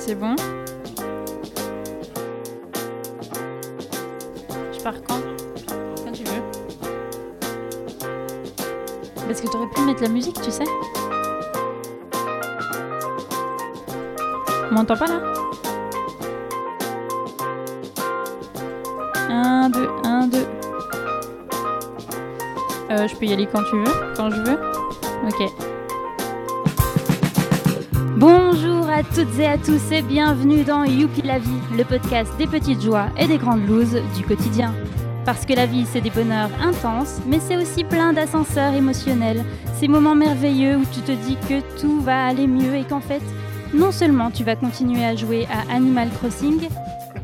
C'est bon Je pars quand Quand tu veux. Parce que t'aurais pu mettre la musique, tu sais. On m'entend pas là 1, 2, 1, 2. Euh, je peux y aller quand tu veux, quand je veux. Ok. Bonjour à toutes et à tous et bienvenue dans Youpi la vie, le podcast des petites joies et des grandes looses du quotidien. Parce que la vie, c'est des bonheurs intenses, mais c'est aussi plein d'ascenseurs émotionnels, ces moments merveilleux où tu te dis que tout va aller mieux et qu'en fait, non seulement tu vas continuer à jouer à Animal Crossing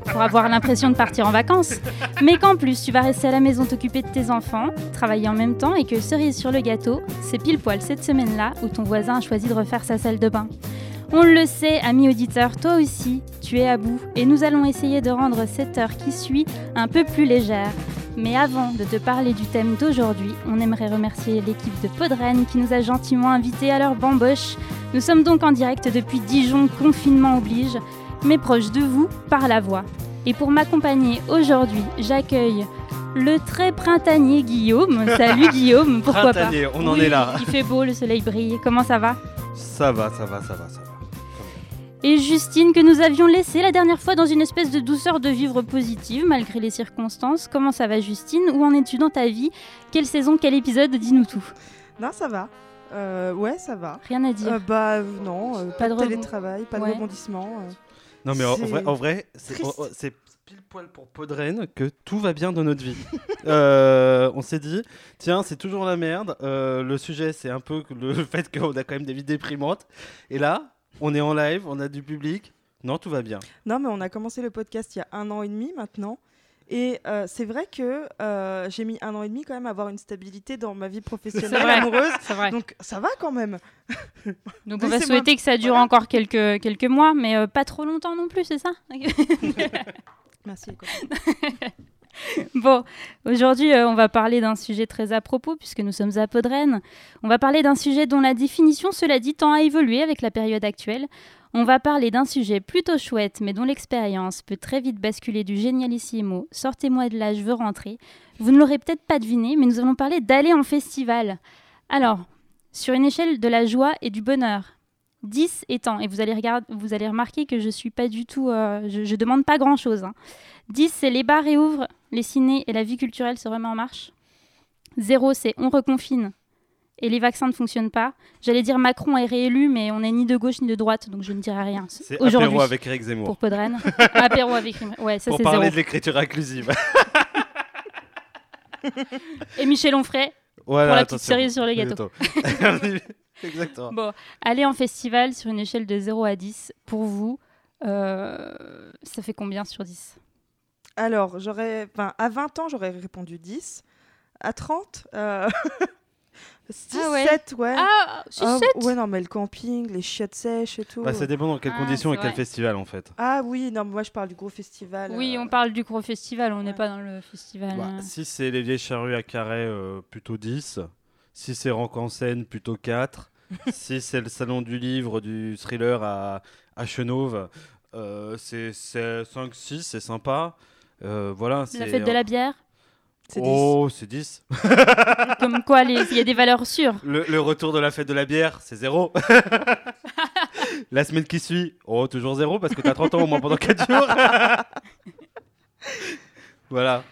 pour avoir l'impression de partir en vacances, mais qu'en plus tu vas rester à la maison t'occuper de tes enfants, travailler en même temps et que cerise sur le gâteau, c'est pile poil cette semaine-là où ton voisin a choisi de refaire sa salle de bain. On le sait, ami auditeur, toi aussi, tu es à bout et nous allons essayer de rendre cette heure qui suit un peu plus légère. Mais avant de te parler du thème d'aujourd'hui, on aimerait remercier l'équipe de Podren qui nous a gentiment invités à leur bamboche. Nous sommes donc en direct depuis Dijon, confinement oblige, mais proche de vous par la voix. Et pour m'accompagner aujourd'hui, j'accueille le très printanier Guillaume. Salut Guillaume, pourquoi Printanier, pas on en Oui, est là. Il fait beau, le soleil brille. Comment ça va? Ça va, ça va, ça va, ça va. Et Justine, que nous avions laissée la dernière fois dans une espèce de douceur de vivre positive malgré les circonstances. Comment ça va Justine? Où en es-tu dans ta vie? Quelle saison, quel épisode? Dis-nous tout. Non, ça va. Euh, ouais, ça va. Rien à dire. Euh, bah euh, non, euh, pas, de télétravail, pas Ouais. de rebondissement. euh. Non mais en, vrai, en vrai, c'est pile poil pour Podren que tout va bien dans notre vie. Euh, on s'est dit, tiens, c'est toujours la merde. euh, le sujet, c'est un peu le fait qu'on a quand même des vies déprimantes. Et là, on est en live, on a du public. Non, tout va bien. Non, mais on a commencé le podcast il y a un an et demi maintenant. Et euh, c'est vrai que euh, j'ai mis un an et demi quand même à avoir une stabilité dans ma vie professionnelle, vrai. amoureuse. Vrai. Donc, Donc ça va quand même. on va souhaiter que ça dure voilà. encore quelques, quelques mois, mais euh, pas trop longtemps non plus, c'est ça? Merci. Bon, aujourd'hui, euh, on va parler d'un sujet très à propos, puisque nous sommes à Podren. On va parler d'un sujet dont la définition, cela dit, tend à évoluer avec la période actuelle. On va parler d'un sujet plutôt chouette, mais dont l'expérience peut très vite basculer du génialissimo. Sortez-moi de là, je veux rentrer. Vous ne l'aurez peut-être pas deviné, mais nous allons parler d'aller en festival. Alors, sur une échelle de la joie et du bonheur, 10 étant, et vous allez, regarder, vous allez remarquer que je suis pas du tout, euh, je, je demande pas grand-chose. hein. 10, c'est les bars réouvrent, les cinés et la vie culturelle se remet en marche. 0, c'est on reconfine et les vaccins ne fonctionnent pas. J'allais dire Macron est réélu, mais on n'est ni de gauche ni de droite, donc je ne dirai rien. C'est Aujourd'hui, apéro avec Eric Zemmour. pour Podren. apéro avec... Ouais, ça Pour parler zéro. de l'écriture inclusive. Et Michel Onfray, voilà, pour la petite cerise sur le gâteau. Exactement. Bon, aller en festival sur une échelle de 0 à 10, pour vous, euh, ça fait combien sur 10 Alors, j'aurais, enfin, à 20 ans, j'aurais répondu 10. À 30, euh... 6, Ah ouais. 7, ouais. Ah, c'est Ah, 7 ouais, non, mais le camping, les chiottes sèches et tout. Bah, ça dépend dans quelles Ah, conditions et quel vrai. festival en fait. Ah oui, non, moi je parle du gros festival. Oui, euh, on parle du gros festival, on n'est ouais. pas dans le festival. Bah, euh. si c'est les vieilles charrues à carré, euh, plutôt 10. Si c'est Rank en scène, plutôt 4. si c'est le salon du livre, du thriller à, à Chenauve, euh, c'est 5-6, c'est sympa. Euh, voilà, La fête de la bière C'est 10. Oh, c'est 10. Comme quoi, il y a des valeurs sûres. Le, le retour de la fête de la bière, c'est 0. la semaine qui suit, oh, toujours 0 parce que t'as 30 ans au moins pendant 4 jours. voilà.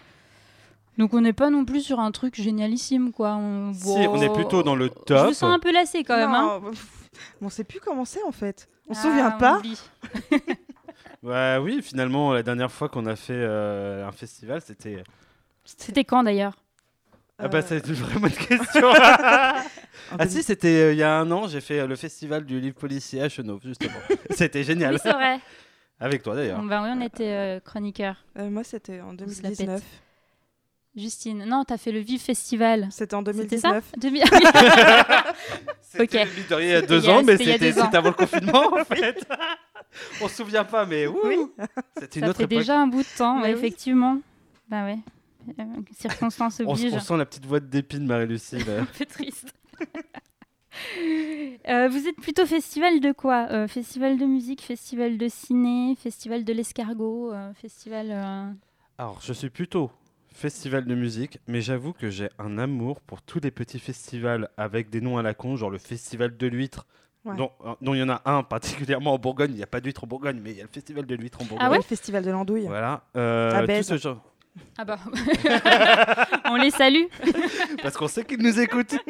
Donc on n'est pas non plus sur un truc génialissime, quoi. On, Si, on est plutôt dans le Je top. me sens un peu lassé quand même. hein. On sait plus comment c'est en fait. On se Ah, souvient pas. Ouais, oui, finalement, la dernière fois qu'on a fait euh, un festival, c'était. C'était quand d'ailleurs? Ah bah Euh, c'est une vraie bonne question. ah 2000. si, c'était euh, il y a un an, j'ai fait euh, le festival du livre policier à Chenauve, justement. c'était génial. Oui, c'est vrai. Avec toi d'ailleurs. Bon, ben oui, on était euh, chroniqueur. Euh, moi c'était en se la pète. 2019. Justine, non, t'as fait le Vive Festival. C'était en C'était ça 2019. 2000 C'était Ok. mine de rien, il y a deux ans, mais c'était avant le confinement en fait. On se souvient pas, mais ouh, Oui. c'était une Ça autre fait époque. déjà un bout de temps, Mais ouais, oui. effectivement. Bah ouais. Euh, circonstances On, obligent. on sent la petite voix de d'épine, Marie-Lucie. un peu triste. Euh, vous êtes plutôt festival de quoi Euh, Festival de musique, festival de ciné, festival de l'escargot, euh, festival. euh, Alors, je suis plutôt festival de musique, mais j'avoue que j'ai un amour pour tous les petits festivals avec des noms à la con, genre le festival de l'huître. Ouais. Dont euh, dont il y en a un particulièrement en Bourgogne, il n'y a pas d'huître en Bourgogne, mais il y a le festival de l'huître en Bourgogne. Ah ouais le festival de l'andouille. Voilà. euh, tout ce genre. Ah bah. On les salue. Parce qu'on sait qu'ils nous écoutent.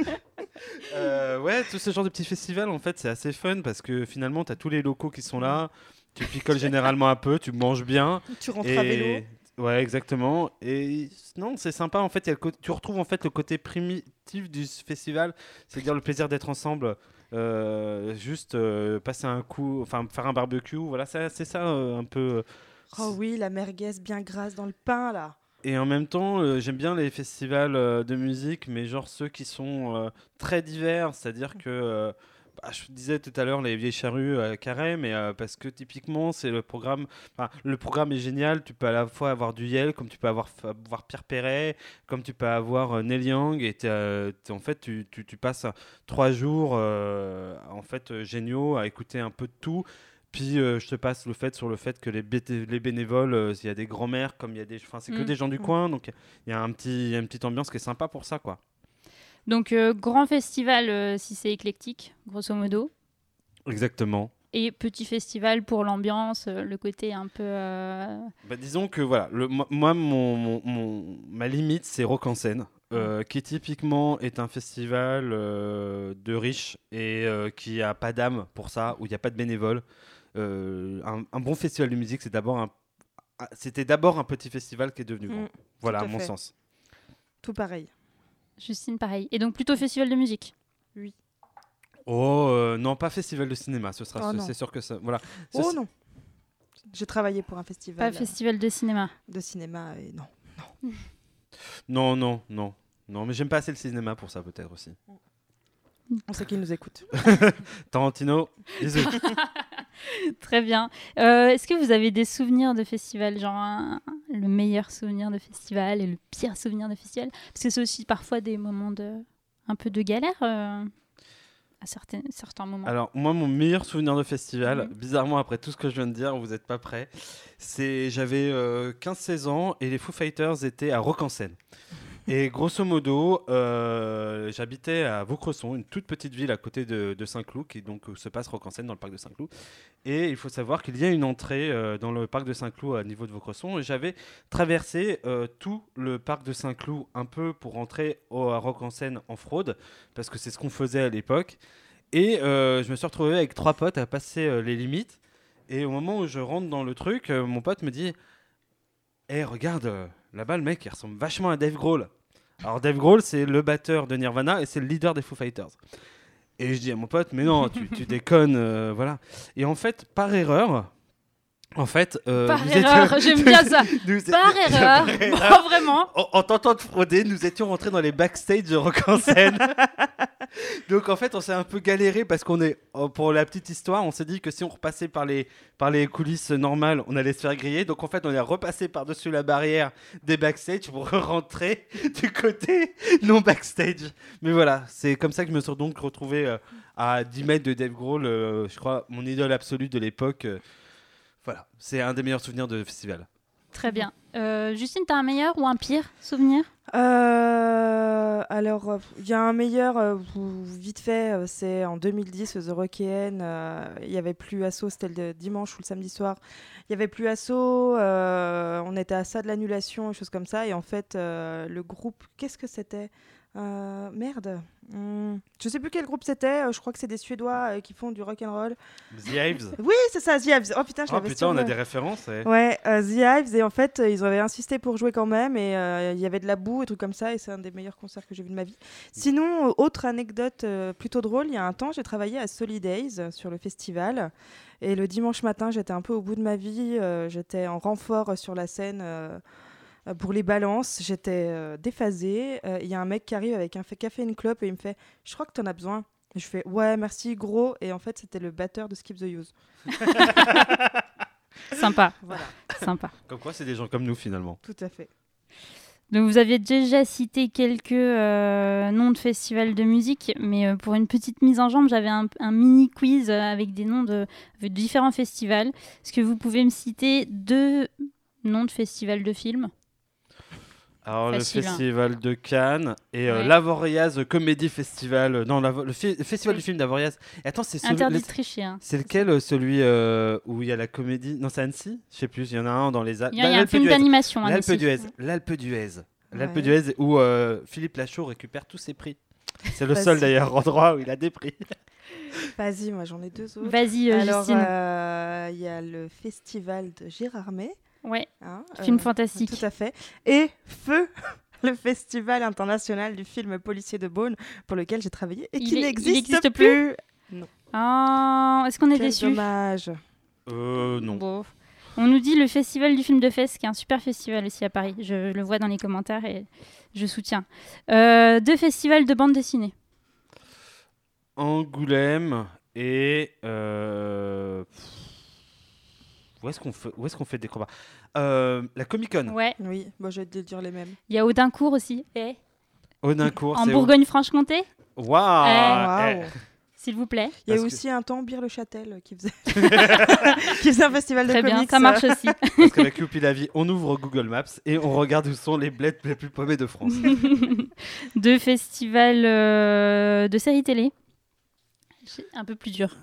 Euh, ouais, tout ce genre de petits festivals, en fait, c'est assez fun parce que finalement, tu as tous les locaux qui sont là. Tu picoles généralement un peu, tu manges bien. Tu rentres à vélo. Ouais, exactement. Et non, c'est sympa. En fait, il y a le co- tu retrouves en fait le côté primitif du festival, c'est-à-dire le plaisir d'être ensemble, euh, juste euh, passer un coup, enfin faire un barbecue. Voilà, c'est ça euh, un peu. Oh oui, la merguez bien grasse dans le pain là. Et en même temps, j'aime bien les festivals de musique, mais genre ceux qui sont très divers, c'est-à-dire que. Euh, bah, je disais tout à l'heure les vieilles charrues Carré, mais euh, parce que typiquement c'est le programme. enfin, le programme est génial. Tu peux à la fois avoir du Yel, comme tu peux avoir Pierre Perret, comme tu peux avoir euh, Neil Young, et euh, en fait tu, tu- tu passes trois jours euh, en fait euh, géniaux à écouter un peu de tout. Puis euh, je te passe le fait sur le fait que les, les bénévoles, euh, il y a des grands-mères, comme il y a des, enfin c'est que Mm. des gens du Mm. coin, donc il y a un petit, il y a une petite ambiance qui est sympa pour ça quoi. Donc, euh, grand festival euh, si c'est éclectique, grosso modo. Exactement. Et petit festival pour l'ambiance, euh, le côté un peu. euh, Bah, disons que voilà, le, mo- moi, mon, mon- mon- ma limite, c'est Rock en scène, euh, qui typiquement est un festival euh, de riches et euh, qui a pas d'âme pour ça, où il n'y a pas de bénévoles. Euh, un, un bon festival de musique, c'est d'abord un, ah, c'était d'abord un petit festival qui est devenu grand. Mm, voilà, à à mon fait. sens. Tout pareil. Justine, pareil. Et donc, plutôt festival de musique. Oh euh, non, pas festival de cinéma, ce sera, Oh, ce- non. c'est sûr que ça, voilà. Ce- Oh non. J'ai travaillé pour un festival Pas festival de cinéma. de cinéma et non. Non, non, non, non, mais j'aime pas assez le cinéma pour ça peut-être aussi. On sait qu'ils nous écoutent. Tarantino, bisous. Très bien. Euh, Est-ce que vous avez des souvenirs de festival, genre le meilleur souvenir de festival et le pire souvenir de festival? Parce que c'est aussi parfois des moments de un peu de galère euh, à certains, certains moments. Alors, moi, mon meilleur souvenir de festival, Mhm. bizarrement, après tout ce que je viens de dire, vous n'êtes pas prêts, c'est j'avais euh, 15-16 ans et les Foo Fighters étaient à Rock en Seine. Et grosso modo, euh, j'habitais à Vaucresson, une toute petite ville à côté de, Saint-Cloud, qui donc où se passe Rock en Seine dans le parc de Saint-Cloud. Et il faut savoir qu'il y a une entrée euh, dans le parc de Saint-Cloud à niveau de Vaucresson. Et j'avais traversé euh, tout le parc de Saint-Cloud un peu pour rentrer au, à Rock en Seine en fraude, parce que c'est ce qu'on faisait à l'époque. Et euh, je me suis retrouvé avec trois potes à passer euh, les limites. Et au moment où je rentre dans le truc, euh, mon pote me dit Eh, regarde, euh, là-bas, le mec, il ressemble vachement à Dave Grohl. Alors, Dave Grohl, c'est le batteur de Nirvana et c'est le leader des Foo Fighters. Et je dis à mon pote Mais non, tu, tu déconnes, euh, voilà. Et en fait, par erreur, en fait. euh, Par erreur, j'aime bien ça. nous- Par erreur, Par erreur. Bon, vraiment. En, en tentant de frauder, nous étions rentrés dans les backstage de Rock en scène. Donc en fait, on s'est un peu galéré parce qu'on est, oh, pour la petite histoire, on s'est dit que si on repassait par les, par les coulisses normales, on allait se faire griller. Donc en fait, on est repassé par-dessus la barrière des backstage pour rentrer du côté non backstage. Mais voilà, c'est comme ça que je me suis donc retrouvé euh, à 10 mètres de Dave Grohl, euh, je crois, mon idole absolue de l'époque. Voilà, c'est un des meilleurs souvenirs de festival. Très bien. Euh, Justine, t'as un meilleur ou un pire souvenir? Euh, alors, il y a un meilleur, euh, vite fait, euh, c'est en 2010, The Rockéenne. euh, Il y avait plus assaut, c'était le dimanche ou le samedi soir. Il y avait plus assaut, euh, on était à ça de l'annulation et choses comme ça. Et en fait, euh, le groupe, qu'est-ce que c'était? Euh, Merde. Hmm, Je sais plus quel groupe c'était. euh, Je crois que c'est des Suédois euh, qui font du rock and roll. The Hives. Oui, c'est ça, The Hives. Oh putain, je Oh putain, on a des références. ouais. Ouais, euh, The Hives, et en fait, ils avaient insisté pour jouer quand même, et il y avait de la boue et trucs comme ça, et c'est un des meilleurs concerts que j'ai vu de ma vie. Sinon, autre anecdote plutôt drôle, il y a un temps, j'ai travaillé à Solidays sur le festival, et le dimanche matin, j'étais un peu au bout de ma vie, j'étais en renfort sur la scène. Euh, pour les balances, j'étais euh, déphasée. Euh, Il y a un mec qui arrive avec un fait café et une clope et il me fait Je crois que t'en as besoin. Et je fais Ouais, merci, gros. Et en fait, c'était le batteur de Skip the Use. Sympa, Voilà, sympa. Comme quoi, c'est des gens comme nous finalement. tout à fait. Donc vous aviez déjà cité quelques euh, noms de festivals de musique, mais euh, pour une petite mise en jambe, j'avais un, un mini quiz avec des noms de, de différents festivals. Est-ce que vous pouvez me citer deux noms de festivals de films? Alors, Facile, le hein. festival de Cannes et euh, Ouais. l'Avoriaz Comedy Festival. euh, Non, le, fi- le festival du film d'Avoriaz. Attends, c'est celui- Interdit le- de tricher. hein. C'est lequel euh, celui euh, où il y a la comédie? Non, c'est Annecy? Je sais plus. Il y en a un dans les Alpes. Il y a, il y a un film d'animation. hein, L'Alpe d'Huez. L'Alpe d'Huez. L'Alpe d'Huez où euh, Philippe Lachaud récupère tous ses prix. C'est le seul d'ailleurs endroit où il a des prix. Vas-y, moi j'en ai deux autres. Vas-y, euh, Alors, Justine. euh, il y a le festival de Gérardmer. Ouais, hein, film euh, fantastique. Tout à fait. Et Feu, le festival international du film policier de Beaune, pour lequel j'ai travaillé et qui est- il n'existe existe plus. Ah, Est-ce qu'on est Quel déçu dommage. Euh, non. Bon. On nous dit le festival du film de Fès, qui est un super festival aussi à Paris. Je le vois dans les commentaires et je soutiens. Euh, deux festivals de bande dessinée. Angoulême et. euh, Où est-ce qu'on fait, où est-ce qu'on fait des combats? Euh, La Comic Con. Ouais. Oui, moi je vais te dire les mêmes. Il y a Audincourt aussi. Eh. Audincourt. En Bourgogne-Franche-Comté, Waouh Waouh. eh, s'il vous plaît. Il y a Parce que- aussi un temps Bir-le-Châtel qui faisait... qui faisait un festival de Très bien, comics. ça marche aussi. Parce qu'avec Youpi la vie, on ouvre Google Maps et on regarde où sont les bleds les plus paumés de France. deux festivals euh, de séries télé. C'est un peu plus dur.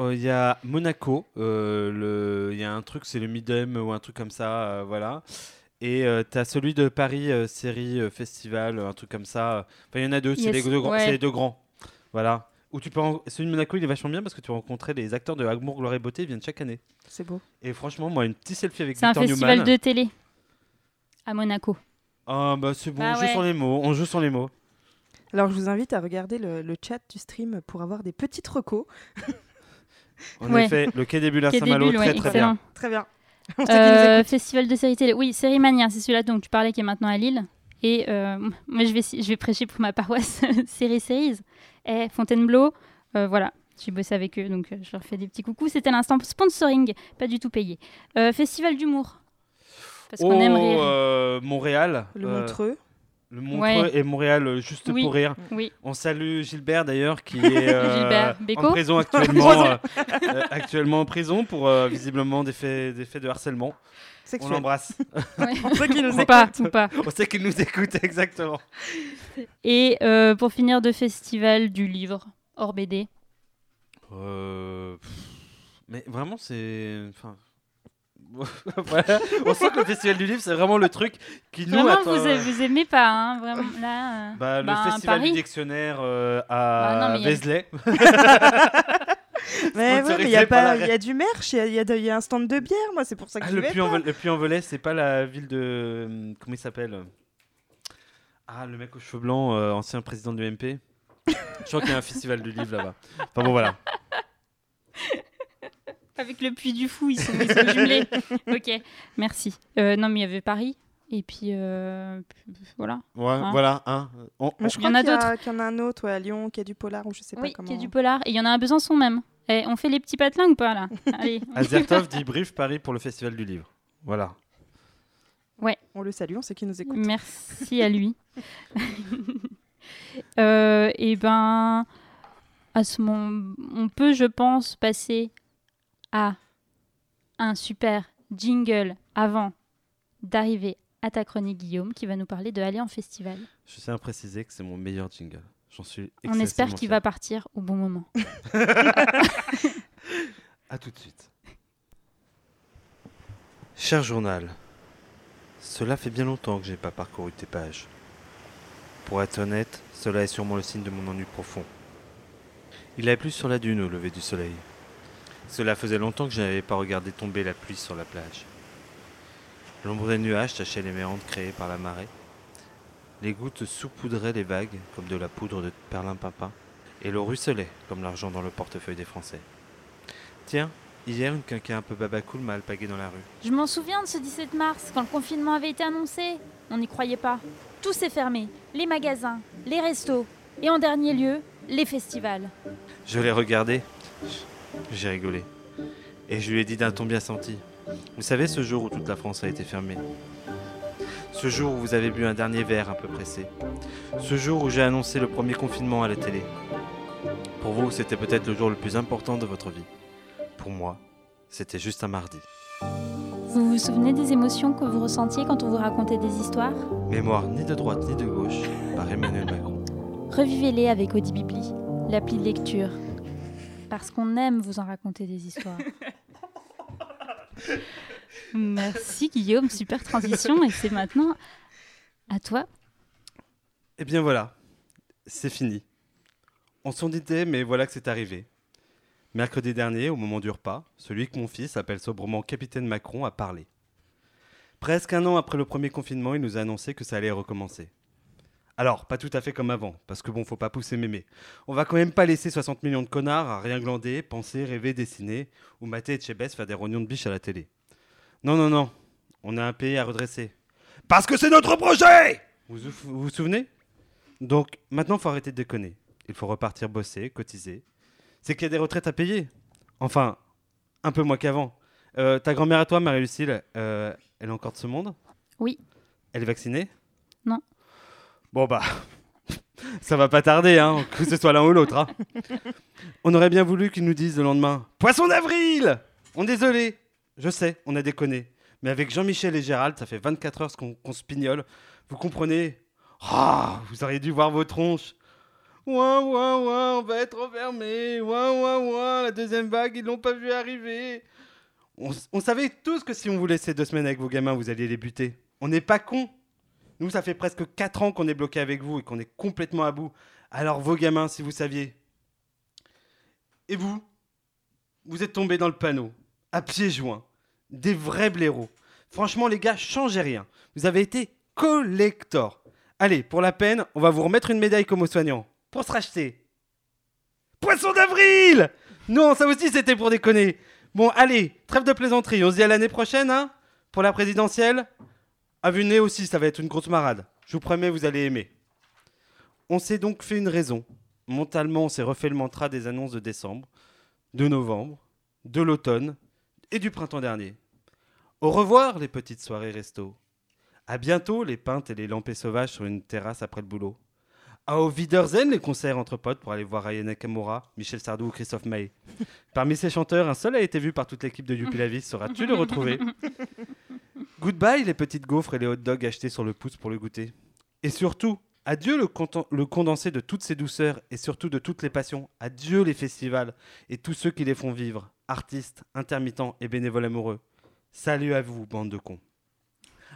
Euh, Il y a Monaco, euh, il y a un truc, c'est le Midem ou un truc comme ça, euh, voilà. Et tu as celui de Paris, euh, série, euh, festival, un truc comme ça. Enfin, il y en a deux, c'est les, deux grands- ouais. c'est les deux grands. Voilà. Où tu peux en- Celui de Monaco, il est vachement bien parce que tu vas rencontrer les acteurs de Amour, Gloire et Beauté, ils viennent chaque année. C'est beau. Et franchement, moi, une petite selfie avec C'est un Victor festival Newman. de télé à Monaco. Ah bah c'est bon, Bah on joue ouais. sur les mots, on joue sur les mots. Alors je vous invite à regarder le, le chat du stream pour avoir des petites recos. En Ouais. effet, le Quai des Bulles à Saint-Malo, très ouais, très excellent. bien. Très bien. Euh, festival de séries télé. Oui, Série Mania, c'est celui-là dont tu parlais qui est maintenant à Lille. Et euh, moi, je vais, je vais prêcher pour ma paroisse Série Series. Et Fontainebleau, euh, voilà. J'ai bossé avec eux, donc euh, je leur fais des petits coucous. C'était l'instant sponsoring, pas du tout payé. Euh, festival d'humour. Parce qu'on Oh, aime rire. euh, Montréal. Le euh, Montreux. Le Montreux et Montréal, euh, juste Oui. pour rire. Oui, On salue Gilbert d'ailleurs, qui est euh, en prison actuellement, euh, actuellement en prison pour euh, visiblement des faits, des faits de harcèlement. On l'embrasse. ouais. On sait qui nous ou écoute. pas, ou pas. On sait qu'il nous écoute exactement. Et euh, pour finir, de festival du livre, hors BD. Euh, mais vraiment, c'est. Enfin. voilà. On sent que le festival du livre, c'est vraiment le truc qui nous. Vraiment, attend- vous, a- vous aimez pas, hein, vraiment. Là, euh, Bah, le bah, festival Paris. du dictionnaire euh, Bah, à mais il Vézelay. Mais ouais, mais il y, a pas- y a du merch, il y a, y y un stand de bière, moi c'est pour ça que Ah, je le vais pas. Le Puy-en-Velay, c'est pas la ville de. Comment il s'appelle? Ah, le mec aux cheveux blancs, euh, ancien président de l'UMP. Je crois qu'il y a un festival du livre là-bas. Enfin bon, voilà. Avec le puits du fou, ils sont, ils sont jumelés. ok, merci. Euh, non, mais il y avait Paris. Et puis, euh, voilà. Ouais, Hein voilà. Hein. On- je Il y en crois a qu'il y, a- d'autres. qu'il y en a un autre ouais, à Lyon, qui a du polar ou je sais oui, pas comment. qui est du polar. Et il y en a un Besançon même. Eh, on fait les petits patelins ou pas là? Allez. Azertov dit brief Paris pour le festival du livre. Voilà. On le salue, on sait qui nous écoute. Merci à lui. Euh, et ben, à ce moment, on peut, je pense, passer à un super jingle avant d'arriver à ta chronique, Guillaume, qui va nous parler de aller en festival. Je tiens à préciser que c'est mon meilleur jingle. J'en suis On espère qu'il va partir au bon moment. À tout de suite. Cher journal, cela fait bien longtemps que je n'ai pas parcouru tes pages. Pour être honnête, cela est sûrement le signe de mon ennui profond. Il a plu sur la dune au lever du soleil. Cela faisait longtemps que je n'avais pas regardé tomber la pluie sur la plage. L'ombre des nuages tachait les méandres créés par la marée. Les gouttes saupoudraient les vagues comme de la poudre de perlimpinpin, et l'eau ruisselait comme l'argent dans le portefeuille des Français. Tiens, hier, une quinquin un peu babacool m'a alpagué dans la rue. Je m'en souviens de ce 17 mars, quand le confinement avait été annoncé. On n'y croyait pas. Tout s'est fermé. Les magasins, les restos, et en dernier lieu, les festivals. Je l'ai regardé. J'ai rigolé. Et je lui ai dit d'un ton bien senti. Vous savez, ce jour où toute la France a été fermée. Ce jour où vous avez bu un dernier verre un peu pressé. Ce jour où j'ai annoncé le premier confinement à la télé. Pour vous, c'était peut-être le jour le plus important de votre vie. Pour moi, c'était juste un mardi. Vous vous souvenez des émotions que vous ressentiez quand on vous racontait des histoires? Mémoire ni de droite ni de gauche par Emmanuel Macron. Revivez-les avec Audibibli, l'appli de lecture. Parce qu'on aime vous en raconter des histoires. Merci Guillaume, super transition et c'est maintenant à toi. Eh bien voilà, c'est fini. On s'en disait, mais voilà que c'est arrivé. Mercredi dernier, au moment du repas, celui que mon fils appelle sobrement Capitaine Macron a parlé. Presque un an après le premier confinement, il nous a annoncé que ça allait recommencer. Alors, pas tout à fait comme avant, parce que bon, faut pas pousser mémé. On va quand même pas laisser 60 millions de connards à rien glander, penser, rêver, dessiner, ou mater et Chebes faire des rognons de biche à la télé. Non, non, non, on a un pays à redresser. Parce que c'est notre projet Vous vous, souvenez? Donc, maintenant, faut arrêter de déconner. Il faut repartir bosser, cotiser. C'est qu'il y a des retraites à payer. Enfin, un peu moins qu'avant. Euh, ta grand-mère à toi, Marie-Lucille, euh, elle est encore de ce monde? Oui. Elle est vaccinée? Non. Bon bah, ça va pas tarder, hein, que ce soit l'un ou l'autre. hein. On aurait bien voulu qu'ils nous disent le lendemain Poisson d'avril On désolé. Je sais, on a déconné. Mais avec Jean-Michel et Gérald, ça fait 24 heures qu'on se pignole. Vous comprenez? Ah, Vous auriez dû voir vos tronches. Ouin, ouin, ouin, on va être enfermés. Ouin, ouin, ouin, la deuxième vague, ils l'ont pas vu arriver. On, on savait tous que si on vous laissait deux semaines avec vos gamins, vous alliez les buter. On n'est pas cons. Nous, ça fait presque 4 ans qu'on est bloqué avec vous et qu'on est complètement à bout. Alors, vos gamins, si vous saviez. Et vous Vous êtes tombés dans le panneau, à pieds joints. Des vrais blaireaux. Franchement, les gars, changez rien. Vous avez été collector. Allez, pour la peine, on va vous remettre une médaille comme aux soignants. Pour se racheter. Poisson d'avril Non, ça aussi, c'était pour déconner. Bon, allez, trêve de plaisanterie. On se dit à l'année prochaine, hein Pour la présidentielle à vue de nez aussi, ça va être une grosse marade. Je vous promets, vous allez aimer. On s'est donc fait une raison. Mentalement, on s'est refait le mantra des annonces de décembre, de novembre, de l'automne et du printemps dernier. Au revoir, les petites soirées resto. À bientôt, les pintes et les lampées sauvages sur une terrasse après le boulot. À au Wiedersehen, les concerts entre potes pour aller voir Aya Nakamura, Michel Sardou ou Christophe Maé. Parmi ces chanteurs, un seul a été vu par toute l'équipe de Youpi la Vie. Sauras-tu le retrouver Goodbye les petites gaufres et les hot dogs achetés sur le pouce pour le goûter. Et surtout, adieu le, condensé de toutes ces douceurs et surtout de toutes les passions. Adieu les festivals et tous ceux qui les font vivre, artistes, intermittents et bénévoles amoureux. Salut à vous, bande de cons.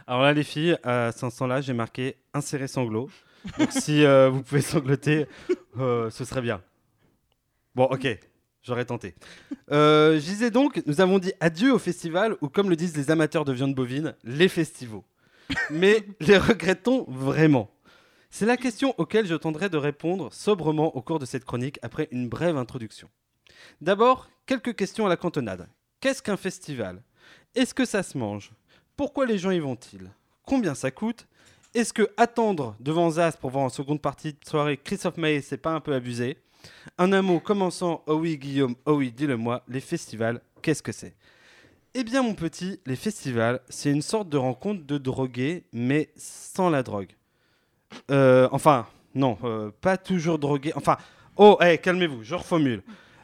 Alors là, les filles, à 500 là, j'ai marqué insérer sanglot. Donc si euh, vous pouvez sangloter, euh, ce serait bien. Bon, ok, j'aurais tenté. Euh, je disais donc, nous avons dit adieu au festival, ou comme le disent les amateurs de viande bovine, les festivals. Mais les regrettons vraiment C'est la question auquel je tendrai de répondre sobrement au cours de cette chronique après une brève introduction. D'abord, quelques questions à la cantonade. Qu'est-ce qu'un festival? Est-ce que ça se mange? Pourquoi les gens y vont-ils? Combien ça coûte? Est-ce que attendre devant Zas pour voir en seconde partie de soirée Christophe Maé, c'est pas un peu abusé? Un mot commençant Oh oui, Guillaume, oh oui, dis-le-moi, les festivals, qu'est-ce que c'est? Eh bien, mon petit, les festivals, c'est une sorte de rencontre de drogués, mais sans la drogue. Euh, enfin, non, euh, pas toujours drogués. Enfin, oh, hey, calmez-vous, je reformule.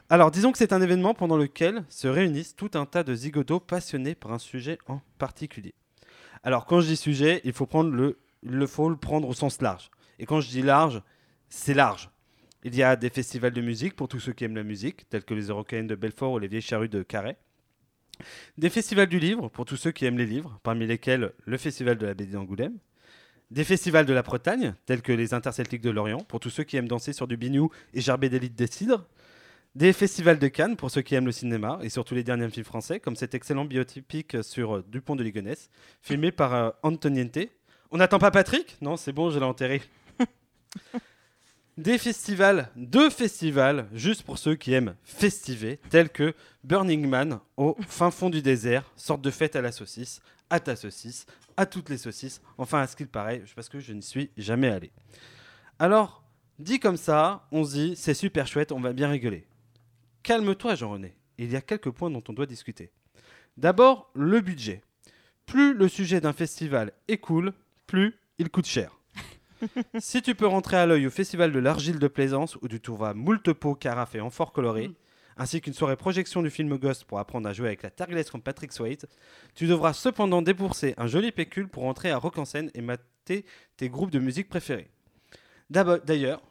Alors, disons que c'est un événement pendant lequel se réunissent tout un tas de zigotos passionnés par un sujet en particulier. Alors, quand je dis sujet, il faut prendre le, il faut le prendre au sens large. Et quand je dis large, c'est large. Il y a des festivals de musique pour tous ceux qui aiment la musique, tels que les Européennes de Belfort ou les Vieilles Charrues de Carhaix. Des festivals du livre pour tous ceux qui aiment les livres, parmi lesquels le Festival de la BD d'Angoulême. Des festivals de la Bretagne, tels que les Interceltiques de Lorient, pour tous ceux qui aiment danser sur du bignou et gerber d'élite des cidres. Des festivals de Cannes, pour ceux qui aiment le cinéma, et surtout les derniers films français, comme cet excellent biotypique sur euh, Dupont de Ligonnès, filmé par euh, Antoniente. On n'attend pas Patrick? Non, c'est bon, je l'ai enterré. Des festivals, deux festivals, juste pour ceux qui aiment festiver, tels que Burning Man au fin fond du désert, sorte de fête à la saucisse, à ta saucisse, à toutes les saucisses, enfin à ce qu'il paraît, parce que je n'y suis jamais allé. Alors, dit comme ça, on se dit, c'est super chouette, on va bien rigoler. Calme-toi, Jean-René, il y a quelques points dont on doit discuter. D'abord, le budget. Plus le sujet d'un festival est cool, plus, il coûte cher. si tu peux rentrer à l'œil au festival de l'Argile de Plaisance où tu trouveras moult pots, carafes et amphores colorés, Mm. ainsi qu'une soirée projection du film Ghost pour apprendre à jouer avec la targlesse comme Patrick Swayze, tu devras cependant débourser un joli pécule pour entrer à Rock en scène et mater tes groupes de musique préférés. D'ailleurs,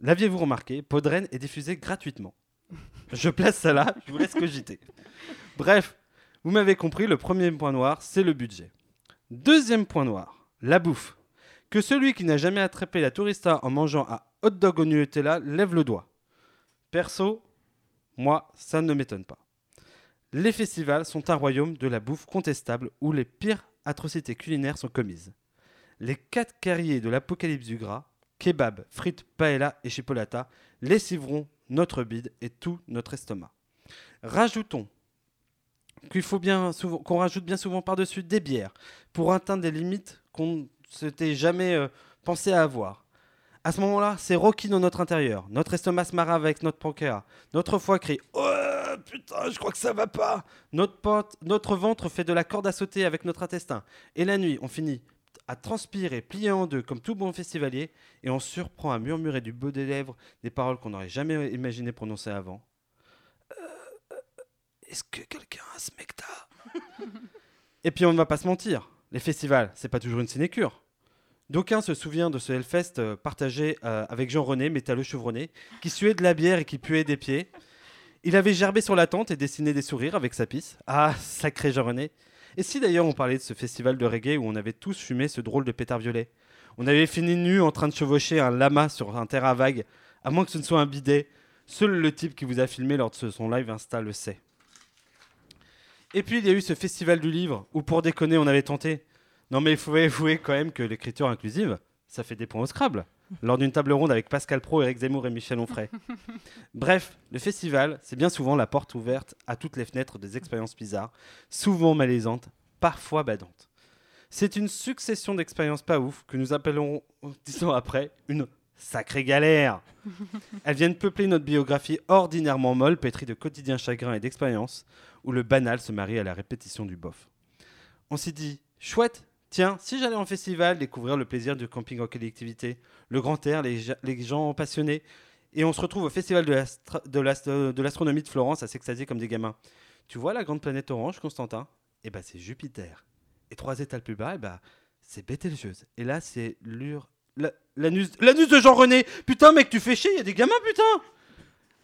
l'aviez-vous remarqué, Podren est diffusé gratuitement. Je place ça là, je vous laisse cogiter. Bref, vous m'avez compris, le premier point noir, c'est le budget. Deuxième point noir, la bouffe. Que celui qui n'a jamais attrapé la tourista en mangeant un hot dog au Nutella lève le doigt. Perso, moi, ça ne m'étonne pas. Les festivals sont un royaume de la bouffe contestable où les pires atrocités culinaires sont commises. Les quatre carriers de l'apocalypse du gras, kebab, frites, paella et chipolata, lessiveront notre bide et tout notre estomac. Rajoutons qu'il faut bien qu'on rajoute bien souvent par-dessus des bières pour atteindre des limites qu'on s'était jamais euh, pensé à avoir. À ce moment-là, c'est Rocky dans notre intérieur. Notre estomac se marre avec notre pancréas. Notre foie crie Oh putain, je crois que ça va pas. Notre, porte- notre ventre fait de la corde à sauter avec notre intestin. Et la nuit, on finit à transpirer, plié en deux comme tout bon festivalier, et on surprend à murmurer du bout des lèvres des paroles qu'on n'aurait jamais imaginé prononcer avant. Euh, euh, Est-ce que quelqu'un a smecta Et puis on ne va pas se mentir, les festivals, c'est pas toujours une sinécure. D'aucuns se souviennent de ce Hellfest euh, partagé euh, avec Jean-René, métalleux chevronné, qui suait de la bière et qui puait des pieds. Il avait gerbé sur la tente et dessiné des sourires avec sa pisse. Ah, sacré Jean-René. Et si d'ailleurs on parlait de ce festival de reggae où on avait tous fumé ce drôle de pétard violet? On avait fini nu en train de chevaucher un lama sur un terrain vague, à moins que ce ne soit un bidet. Seul le type qui vous a filmé lors de son live Insta le sait. Et puis il y a eu ce festival du livre où pour déconner on avait tenté. Non mais il faut avouer quand même que l'écriture inclusive, ça fait des points au Scrabble. Lors d'une table ronde avec Pascal Pro, Eric Zemmour et Michel Onfray. Bref, le festival, c'est bien souvent la porte ouverte à toutes les fenêtres des expériences bizarres, souvent malaisantes, parfois badantes. C'est une succession d'expériences pas ouf que nous appellerons, dix ans après, une sacrée galère. Elles viennent peupler notre biographie ordinairement molle, pétrie de quotidiens chagrins et d'expériences, où le banal se marie à la répétition du bof. On s'est dit, chouette, tiens, si j'allais en festival découvrir le plaisir du camping en collectivité, le grand air, les, gens passionnés, et on se retrouve au festival de l'astronomie de Florence à s'extasier comme des gamins. Tu vois la grande planète orange, Constantin? Eh ben c'est Jupiter. Et trois étals plus bas, eh ben, c'est Bételgeuse. Et là, c'est l'ur... la- L'anus l'anus de Jean-René Putain, mec, tu fais chier, il y a des gamins, putain.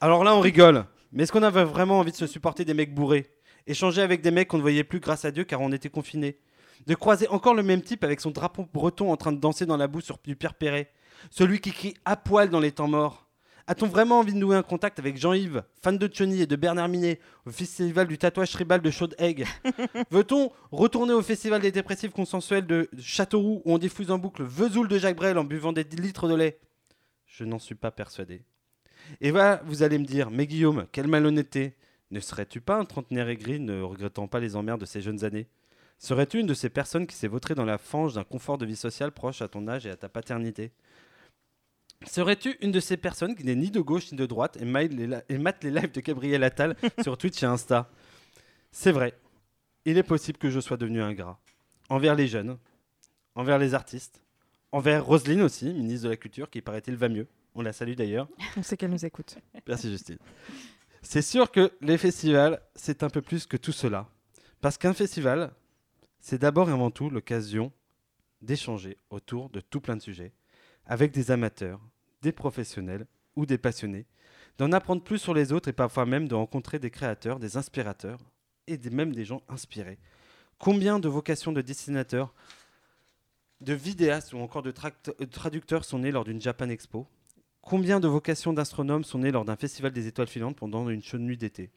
Alors là, on rigole. Mais est-ce qu'on avait vraiment envie de se supporter des mecs bourrés? Échanger avec des mecs qu'on ne voyait plus grâce à Dieu car on était confinés. De croiser encore le même type avec son drapeau breton en train de danser dans la boue sur du Pierre Perret. Celui qui crie à poil dans les temps morts A-t-on vraiment envie de nouer un contact avec Jean-Yves, fan de Johnny et de Bernard Minet, au festival du tatouage tribal de Chaude Egg Veut-on retourner au festival des dépressifs consensuels de Châteauroux où on diffuse en boucle Vesoul de Jacques Brel en buvant des litres de lait? Je n'en suis pas persuadé. Et voilà, vous allez me dire, mais Guillaume, quelle malhonnêteté. Ne serais-tu pas un trentenaire aigri ne regrettant pas les emmerdes de ces jeunes années? Serais-tu une de ces personnes qui s'est vautrée dans la fange d'un confort de vie sociale proche à ton âge et à ta paternité? Serais-tu une de ces personnes qui n'est ni de gauche ni de droite et, les et mate les lives de Gabriel Attal sur Twitch et Insta? C'est vrai, il est possible que je sois devenu ingrat. Envers les jeunes, envers les artistes, envers Roselyne aussi, ministre de la Culture, qui paraît-il va mieux. On la salue d'ailleurs. On sait qu'elle nous écoute. Merci Justine. C'est sûr que les festivals, c'est un peu plus que tout cela. Parce qu'un festival, c'est d'abord et avant tout l'occasion d'échanger autour de tout plein de sujets, avec des amateurs, des professionnels ou des passionnés, d'en apprendre plus sur les autres et parfois même de rencontrer des créateurs, des inspirateurs et même des gens inspirés. Combien de vocations de dessinateurs, de vidéastes ou encore de euh, traducteurs sont nés lors d'une Japan Expo? Combien de vocations d'astronomes sont nées lors d'un festival des étoiles filantes pendant une chaude nuit d'été?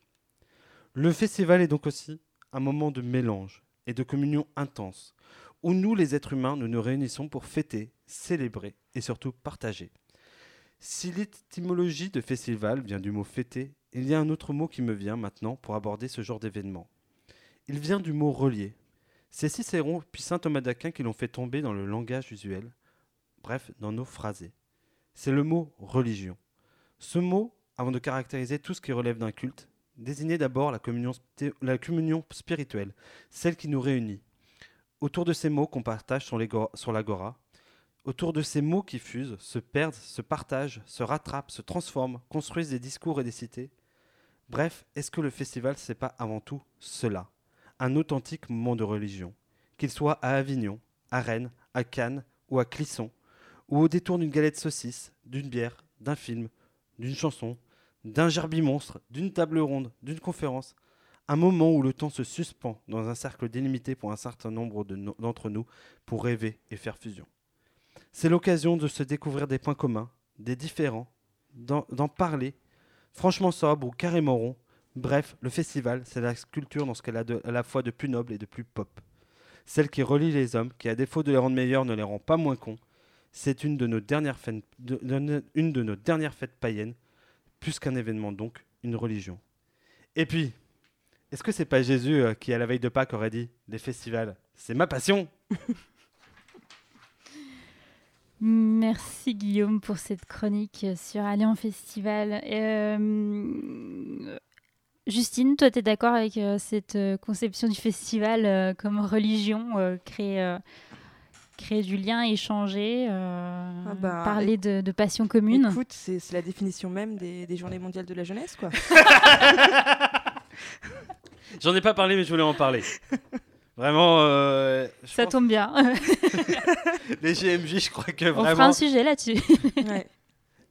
Le festival est donc aussi un moment de mélange et de communion intense, où nous, les êtres humains, nous nous réunissons pour fêter, célébrer et surtout partager. Si l'étymologie de festival vient du mot fêter, il y a un autre mot qui me vient maintenant pour aborder ce genre d'événement. Il vient du mot relier. C'est Cicéron puis saint Thomas d'Aquin qui l'ont fait tomber dans le langage usuel, bref, dans nos phrasés c'est le mot religion. Ce mot, avant de caractériser tout ce qui relève d'un culte, désignait d'abord la communion, spirituelle, celle qui nous réunit. autour de ces mots qu'on partage sur l'Agora, autour de ces mots qui fusent, se perdent, se partagent, se rattrapent, se transforment, construisent des discours et des cités. Bref, est-ce que le festival, c'est pas avant tout cela? Un authentique moment de religion Qu'il soit à Avignon, à Rennes, à Cannes ou à Clisson, ou au détour d'une galette saucisse, d'une bière, d'un film, d'une chanson, d'un gerbi monstre, d'une table ronde, d'une conférence. Un moment où le temps se suspend dans un cercle délimité pour un certain nombre de no- d'entre nous pour rêver et faire fusion. C'est l'occasion de se découvrir des points communs, des différents, d'en parler, franchement sobre ou carrément rond. Bref, le festival, c'est la culture dans ce qu'elle a à la fois de plus noble et de plus pop. Celle qui relie les hommes, qui à défaut de les rendre meilleurs ne les rend pas moins cons. C'est une de nos dernières fêtes, une de nos dernières fêtes païennes, plus qu'un événement donc, une religion. Et puis, est-ce que c'est pas Jésus euh, qui, à la veille de Pâques, aurait dit Les festivals, c'est ma passion? Merci Guillaume pour cette chronique sur aller en festival. Euh, Justine, toi, tu es d'accord avec euh, cette euh, conception du festival euh, comme religion, euh, créer, euh, créer du lien, échanger, euh, Ah bah, parler de, de passion commune? Écoute, c'est c'est la définition même des, des journées mondiales de la jeunesse, quoi. J'en ai pas parlé, mais je voulais en parler. Vraiment, euh, Ça pense- tombe bien. les JMJ, je crois que On fera vraiment. un sujet là-dessus. Ouais.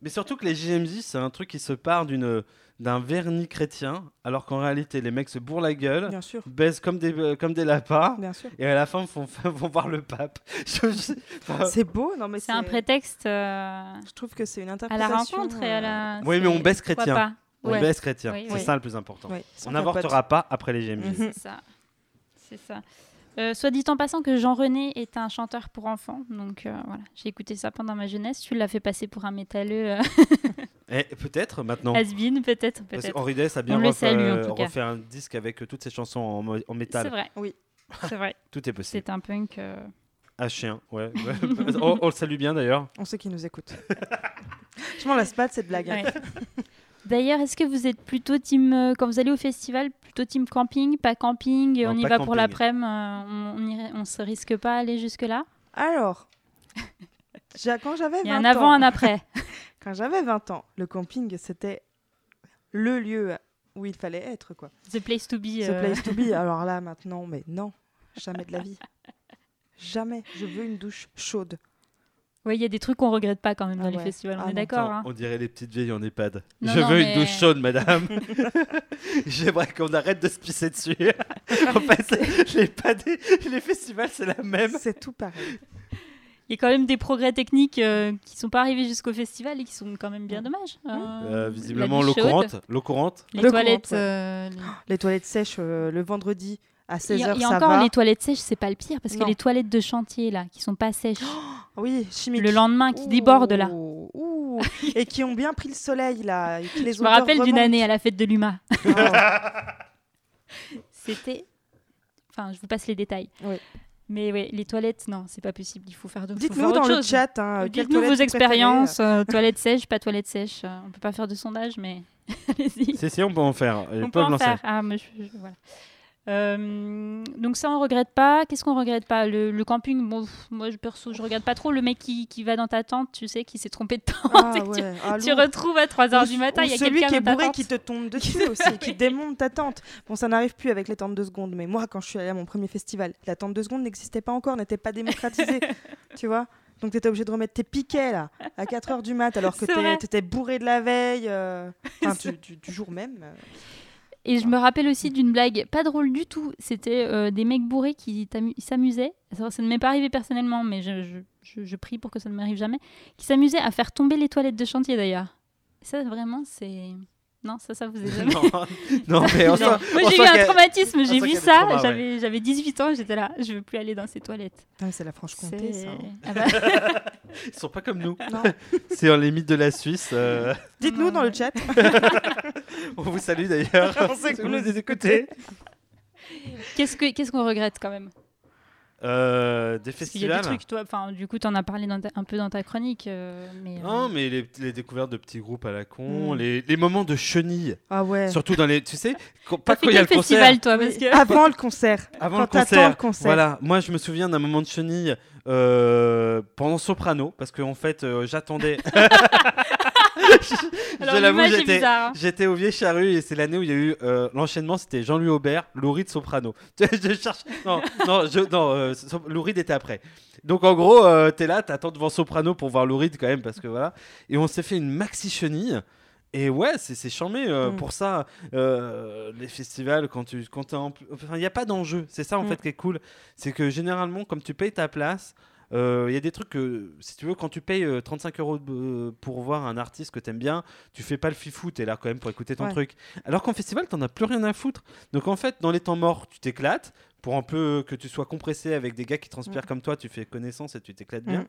Mais surtout que les JMJ, c'est un truc qui se part d'une d'un vernis chrétien, alors qu'en réalité, les mecs se bourrent la gueule, Bien sûr, baissent comme des, euh, comme des lapins, bien sûr. et à la fin, font, vont voir le pape. Enfin, C'est beau, non mais C'est un prétexte euh, Je trouve que c'est une à interprétation. la rencontre et à la. Oui, mais on baisse chrétien. on Ouais. baisse chrétien, Oui, c'est oui. ça le plus important. On n'avortera pas après les JMJ. Mhm. C'est ça. C'est ça. Euh, soit dit en passant que Jean-René est un chanteur pour enfants, donc euh, voilà, j'ai écouté ça pendant ma jeunesse. Tu l'as fait passer pour un métalleux euh, Et peut-être maintenant. has-been, peut-être, peut-être. qu'Henri Dess a bien On le refait, salue, en tout cas. refait un disque avec euh, toutes ses chansons en, en C'est métal. vrai. Oui. C'est vrai. Tout est possible. C'est un punk. euh, À chien, ouais. ouais. on, on le salue bien d'ailleurs. On sait qui nous écoute. Je m'en lasse pas de cette blague. ouais. D'ailleurs, est-ce que vous êtes plutôt team euh, quand vous allez au festival, plutôt team camping, pas camping, Non, on y va pour l'après-midi, euh, on, on, on se risque pas à aller jusque là Alors, quand j'avais 20 Il y a un ans, avant, un après. quand j'avais 20 ans, le camping c'était le lieu où il fallait être quoi. The place to be. Ce euh, place to be. Alors là maintenant, mais non, jamais de la vie. Jamais. Je veux une douche chaude. Ouais, il y a des trucs qu'on regrette pas quand même Ah dans les ouais. festivals, on Ah est d'accord. Hein. On dirait les petites vieilles en EHPAD. Non, Je non, veux mais- une douche chaude, madame. J'aimerais qu'on arrête de se pisser dessus. en fait, les, EHPAD et les festivals, c'est la même. C'est tout pareil. Il y a quand même des progrès techniques euh, qui sont pas arrivés jusqu'au festival et qui sont quand même bien dommages. Euh, Euh, visiblement, l'eau courante. L'eau courante. Les Le toilettes. ouais. euh, les- Les toilettes sèches euh, le vendredi à Il y 16h, a, il y a ça encore va. les toilettes sèches, c'est pas le pire parce que Non. les toilettes de chantier là, qui sont pas sèches, Oui, chimique. le lendemain qui débordent là. Ouh. Et qui ont bien pris le soleil là. et que les Je me rappelle d'une année à la fête de l'UMA. Oh. C'était. Enfin, je vous passe les détails. Oui. Mais oui, les toilettes, non, c'est pas possible. Il faut faire de Dites-nous dans le chose. chat. Hein, Dites-nous vos expériences, euh, toilettes sèches, pas toilettes sèches. euh, on peut pas faire de sondage, mais allez-y. Si, si, on peut en faire. Ils On peut en lancer. faire. Ah, mais je- je- voilà. Euh, donc ça, on regrette pas. Qu'est-ce qu'on regrette pas? Le, le camping, bon, moi je perso, je regarde pas trop. Le mec qui, qui va dans ta tente, tu sais, qui s'est trompé de tente. Ah, et tu-. Ah, tu, retrouves à 3h Ou- du matin, il y a celui quelqu'un qui est bourré tente. qui te tombe dessus aussi, qui démonte ta tente. Bon, ça n'arrive plus avec les tentes de seconde, mais moi, quand je suis allée à mon premier festival, la tente de seconde n'existait pas encore, n'était pas démocratisée, tu vois. Donc, tu étais obligé de remettre tes piquets là à 4 heures du mat, alors que C'est vrai. tu étais bourré de la veille, euh, enfin, du, du- du jour même. euh. Et je me rappelle aussi d'une blague pas drôle du tout. C'était euh, des mecs bourrés qui s'amusaient. Ça, ça ne m'est pas arrivé personnellement, mais je, je, je- je prie pour que ça ne m'arrive jamais. Qui s'amusaient à faire tomber les toilettes de chantier d'ailleurs. Ça vraiment, c'est. Non, ça, ça vous est jamais. non, non, mais on Non. sent- Moi j'ai eu un traumatisme, j'ai vu ça, ouais. j'avais j'avais 18 ans, j'étais là, je veux plus aller dans ces toilettes. Ah, c'est la Franche-Comté, ça. hein. Ah bah, Ils sont pas comme nous. C'est en limite de la Suisse. euh, Dites-nous dans le chat. On vous salue d'ailleurs. On sait que vous nous nous écoutez. Qu'est-ce que- qu'est-ce qu'on regrette quand même? Euh, des Parce qu'il y a festivals. des trucs, toi. Enfin, du coup, t'en as parlé dans ta- un peu dans ta chronique. euh, mais, euh, Non, mais les, les découvertes de petits groupes à la con, Mm. les, les moments de chenilles, Ah ouais. surtout dans les. Tu sais, quand- pas quand il y a le concert. festival, toi parce que... Avant le concert. Avant Quand le concert. le concert. Voilà, moi je me souviens d'un moment de chenille euh, pendant Soprano, parce qu'en fait euh, Je l'avoue, j'étais- hein. J'étais au Vieille Charrue et c'est l'année où il y a eu euh, l'enchaînement, c'était Jean-Louis Aubert, Louride Soprano. je cherche. Non, non, je, non euh, So- Louride était après. Donc en gros, euh, t'es là, t'attends devant Soprano pour voir Louride quand même, parce que voilà. Et on s'est fait une maxi chenille. Et ouais, c'est c'est charmé euh, Mm. pour ça. euh, les festivals, quand tu quand t'es en- Enfin, il n'y a pas d'enjeu. C'est ça en Mm. fait qui est cool. C'est que généralement, comme tu payes ta place, il y a des trucs que, si tu veux, quand tu payes euh, 35 euros de- pour voir un artiste que t'aimes bien, tu fais pas le fifou, t'es là quand même pour écouter ton Ouais. truc. Alors qu'en festival, t'en as plus rien à foutre. Donc en fait, dans les temps morts, tu t'éclates. Pour un peu que tu sois compressé avec des gars qui transpirent Mm. comme toi, tu fais connaissance et tu t'éclates bien. Mm.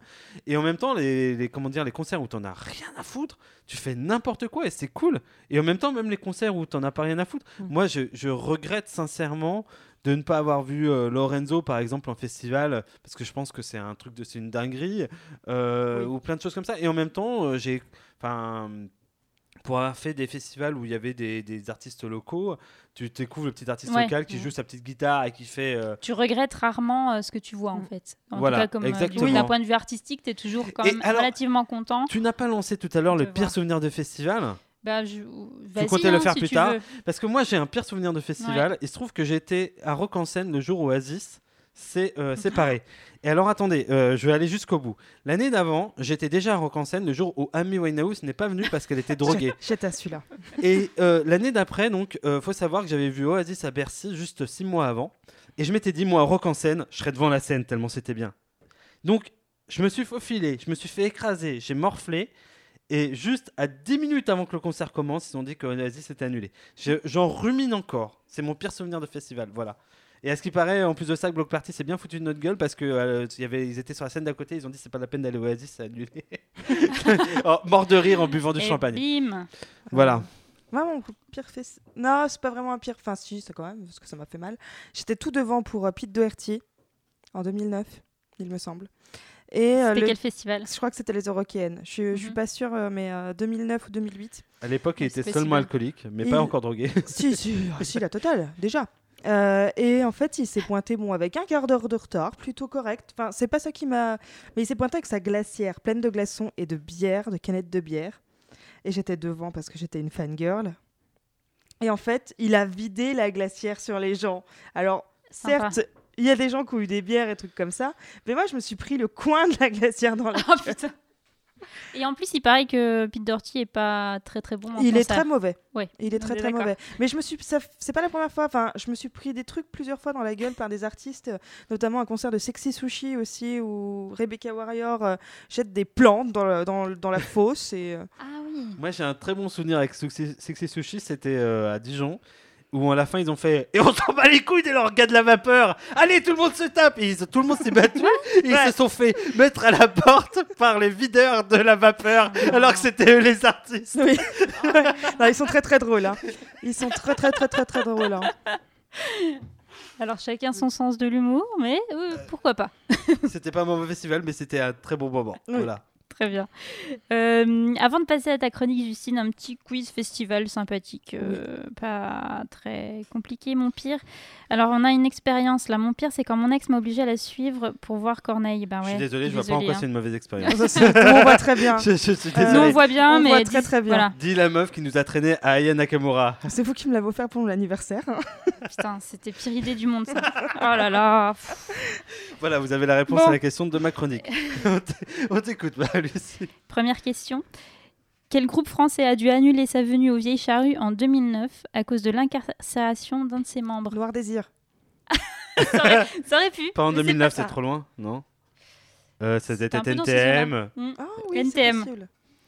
Et en même temps, les, les- comment dire, les concerts où t'en as rien à foutre, tu fais n'importe quoi et c'est cool. Et en même temps, même les concerts où t'en as pas rien à foutre, Mm. moi je, je regrette sincèrement de ne pas avoir vu euh, Lorenzo par exemple en festival parce que je pense que c'est un truc de c'est une dinguerie euh, Oui. ou plein de choses comme ça et en même temps euh, j'ai enfin pour avoir fait des festivals où il y avait des, des artistes locaux tu découvres le petit artiste Ouais. local qui joue sa petite guitare et qui fait euh, Tu regrettes rarement euh, ce que tu vois, en Mm. fait. En Voilà, tout cas, comme euh, exactement. d'un point de vue artistique, toujours quand Et même alors- relativement content. tu n'as pas lancé tout à l'heure le pire voir. souvenir de festival? Bah, je... vas-y, comptais le hein, faire si plus tu tard veux. Parce que moi, j'ai un pire souvenir de festival. Il se trouve que j'étais à Rock en scène le jour où Oasis s'est euh, séparé. Et alors, attendez, euh, je vais aller jusqu'au bout. L'année d'avant, j'étais déjà à Rock en scène le jour où Amy Winehouse n'est pas venue parce qu'elle était droguée. J'étais à celui-là. Et euh, l'année d'après, donc, euh, faut savoir que j'avais vu Oasis à Bercy juste six mois avant. Et je m'étais dit, moi, à Rock en scène, je serais devant la scène tellement c'était bien. Donc, je me suis faufilé, je me suis fait écraser, j'ai morflé. Et juste à 10 minutes avant que le concert commence, ils ont dit que Oasis était annulé. Je- J'en rumine encore. C'est mon pire souvenir de festival. Voilà. Et à ce qui paraît, en plus de ça, Block Party s'est bien foutu de notre gueule parce que euh, il y avait, ils étaient sur la scène d'à côté. Ils ont dit c'est pas la peine d'aller au Oasis, c'est annulé. Oh, mort de rire en buvant du Et champagne. bim Voilà. Moi, mon pire. Non, c'est pas vraiment un pire. Enfin, si, c'est quand même, parce que ça m'a fait mal. J'étais tout devant pour euh, Pete Doherty en 2009, il me semble. Et euh, C'était le- quel festival? Je crois que c'était les Eurokéennes. Je, suis- je suis Mhm. pas sûre, euh, mais euh, 2009 ou 2008. À l'époque, il était seulement alcoolique, mais Il- pas encore drogué. si, si, ah, si, la totale, déjà. Euh, et en fait, il s'est pointé bon avec un quart d'heure de retard, plutôt correct. Enfin, c'est pas ça qui m'a. Mais il s'est pointé avec sa glacière pleine de glaçons et de bière, de canettes de bière. Et j'étais devant parce que j'étais une fangirl. Et en fait, il a vidé la glacière sur les gens. Alors, Sympa. certes, il y a des gens qui ont eu des bières et trucs comme ça, mais moi, je me suis pris le coin de la glacière dans la. Oh putain Et en plus, il paraît que Pete Doherty est pas très très bon en Il est très mauvais. Ouais, Il est on très est très mauvais. Mais je me suis, c'est pas la première fois. Enfin, je me suis pris des trucs plusieurs fois dans la gueule par des artistes, notamment un concert de Sexy Sushi aussi où Rebecca Warrior euh, jette des plantes dans, le- dans, dans la fosse et euh, Ah oui Moi, j'ai un très bon souvenir avec Sexy Sexy Sushi. C'était euh, à Dijon. Où à la fin ils ont fait et on s'en bat les couilles de leur gars de la vapeur. Allez, tout le monde se tape. Et ils- tout le monde s'est battu. et ils Ouais. se sont fait mettre à la porte par les videurs de la vapeur, alors que c'était eux les artistes. oui. Non, ils sont très très drôles. hein. Ils sont très très très très très drôles. hein. Alors chacun son sens de l'humour, mais euh, pourquoi pas C'était pas un mauvais festival, mais c'était un très bon moment. Oui. Voilà. Très bien. Euh, avant de passer à ta chronique, Justine, un petit quiz festival sympathique, euh, pas très compliqué, mon pire. Alors, on a une expérience là. Mon pire, c'est quand mon ex m'a obligé à la suivre pour voir Corneille. Ben Je ouais, suis désolé, je vois pas en quoi hein. c'est une mauvaise expérience. C'est- on voit très bien. je, je suis Euh, Nous, on voit bien, on mais voit très, dis- très bien. Voilà. Dis la meuf qui nous a traîné à Aya Nakamura. C'est vous qui me l'avez offert pour mon anniversaire. hein. Putain, c'était pire idée du monde, ça. Oh là là. Voilà, vous avez la réponse Bon. à la question de ma chronique. On t'écoute, Lucie. Première question. Quel groupe français a dû annuler sa venue aux Vieilles Charrues en 2009 à cause de l'incarcération d'un de ses membres? Noir désir. ça, aurait, ça aurait pu. Pas en mais c'est 2009, pas c'est trop loin, non? Euh, Ça ces NTM. Mm. Ah oui, NTM.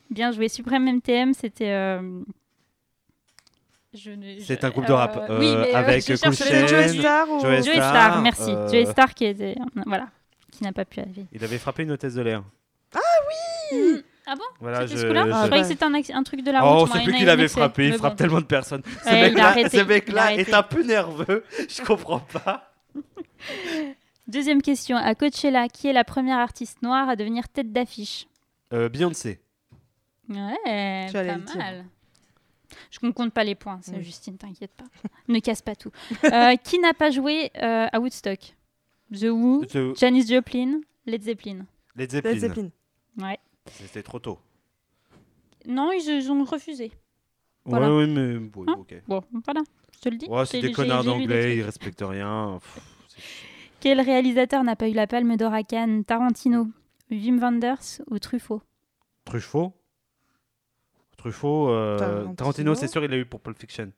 Bien joué. Suprême MTM, c'était. euh, ne- C'est un groupe de rap, euh, euh, oui, mais, euh, avec je Cool Joey Star ou... Joey Joey Star, merci. Joey Star qui était. Voilà. Qui n'a pas pu arriver. Il avait frappé une hôtesse de l'air. Mm. Ah bon? Voilà, C'était je, ce coup-là? je- Je croyais que c'était un, truc de la Oh, route. c'est moi, plus il qu'il y en a avait un excès, frappé, il frappe bon. tellement de personnes. Ce Ouais, mec-là mec-là est un peu nerveux. Je comprends pas. Deuxième question. À Coachella, qui est la première artiste noire à devenir tête d'affiche? Euh, Beyoncé. Ouais, pas mal. Je ne compte pas les points, c'est Oui. Justine, t'inquiète pas. ne casse pas tout. Euh, qui n'a pas joué euh, à Woodstock? The Who, The- Janis Joplin, Led Zeppelin. Led Zeppelin. Led Zeppelin. Ouais. C'était trop tôt. Non, ils, ils ont refusé. Voilà. Ouais, ouais, mais oui, Hein ok. Bon, voilà, je te le dis. Ouais, c'est des connards d'anglais, ils respectent rien. Pff, c'est chiant. Quel réalisateur n'a pas eu la palme d'or à Cannes? Tarantino, Wim Wenders ou Truffaut? Truffaut Truffaut, euh, Tarantino. Tarantino, c'est sûr, il a eu pour Pulp Fiction.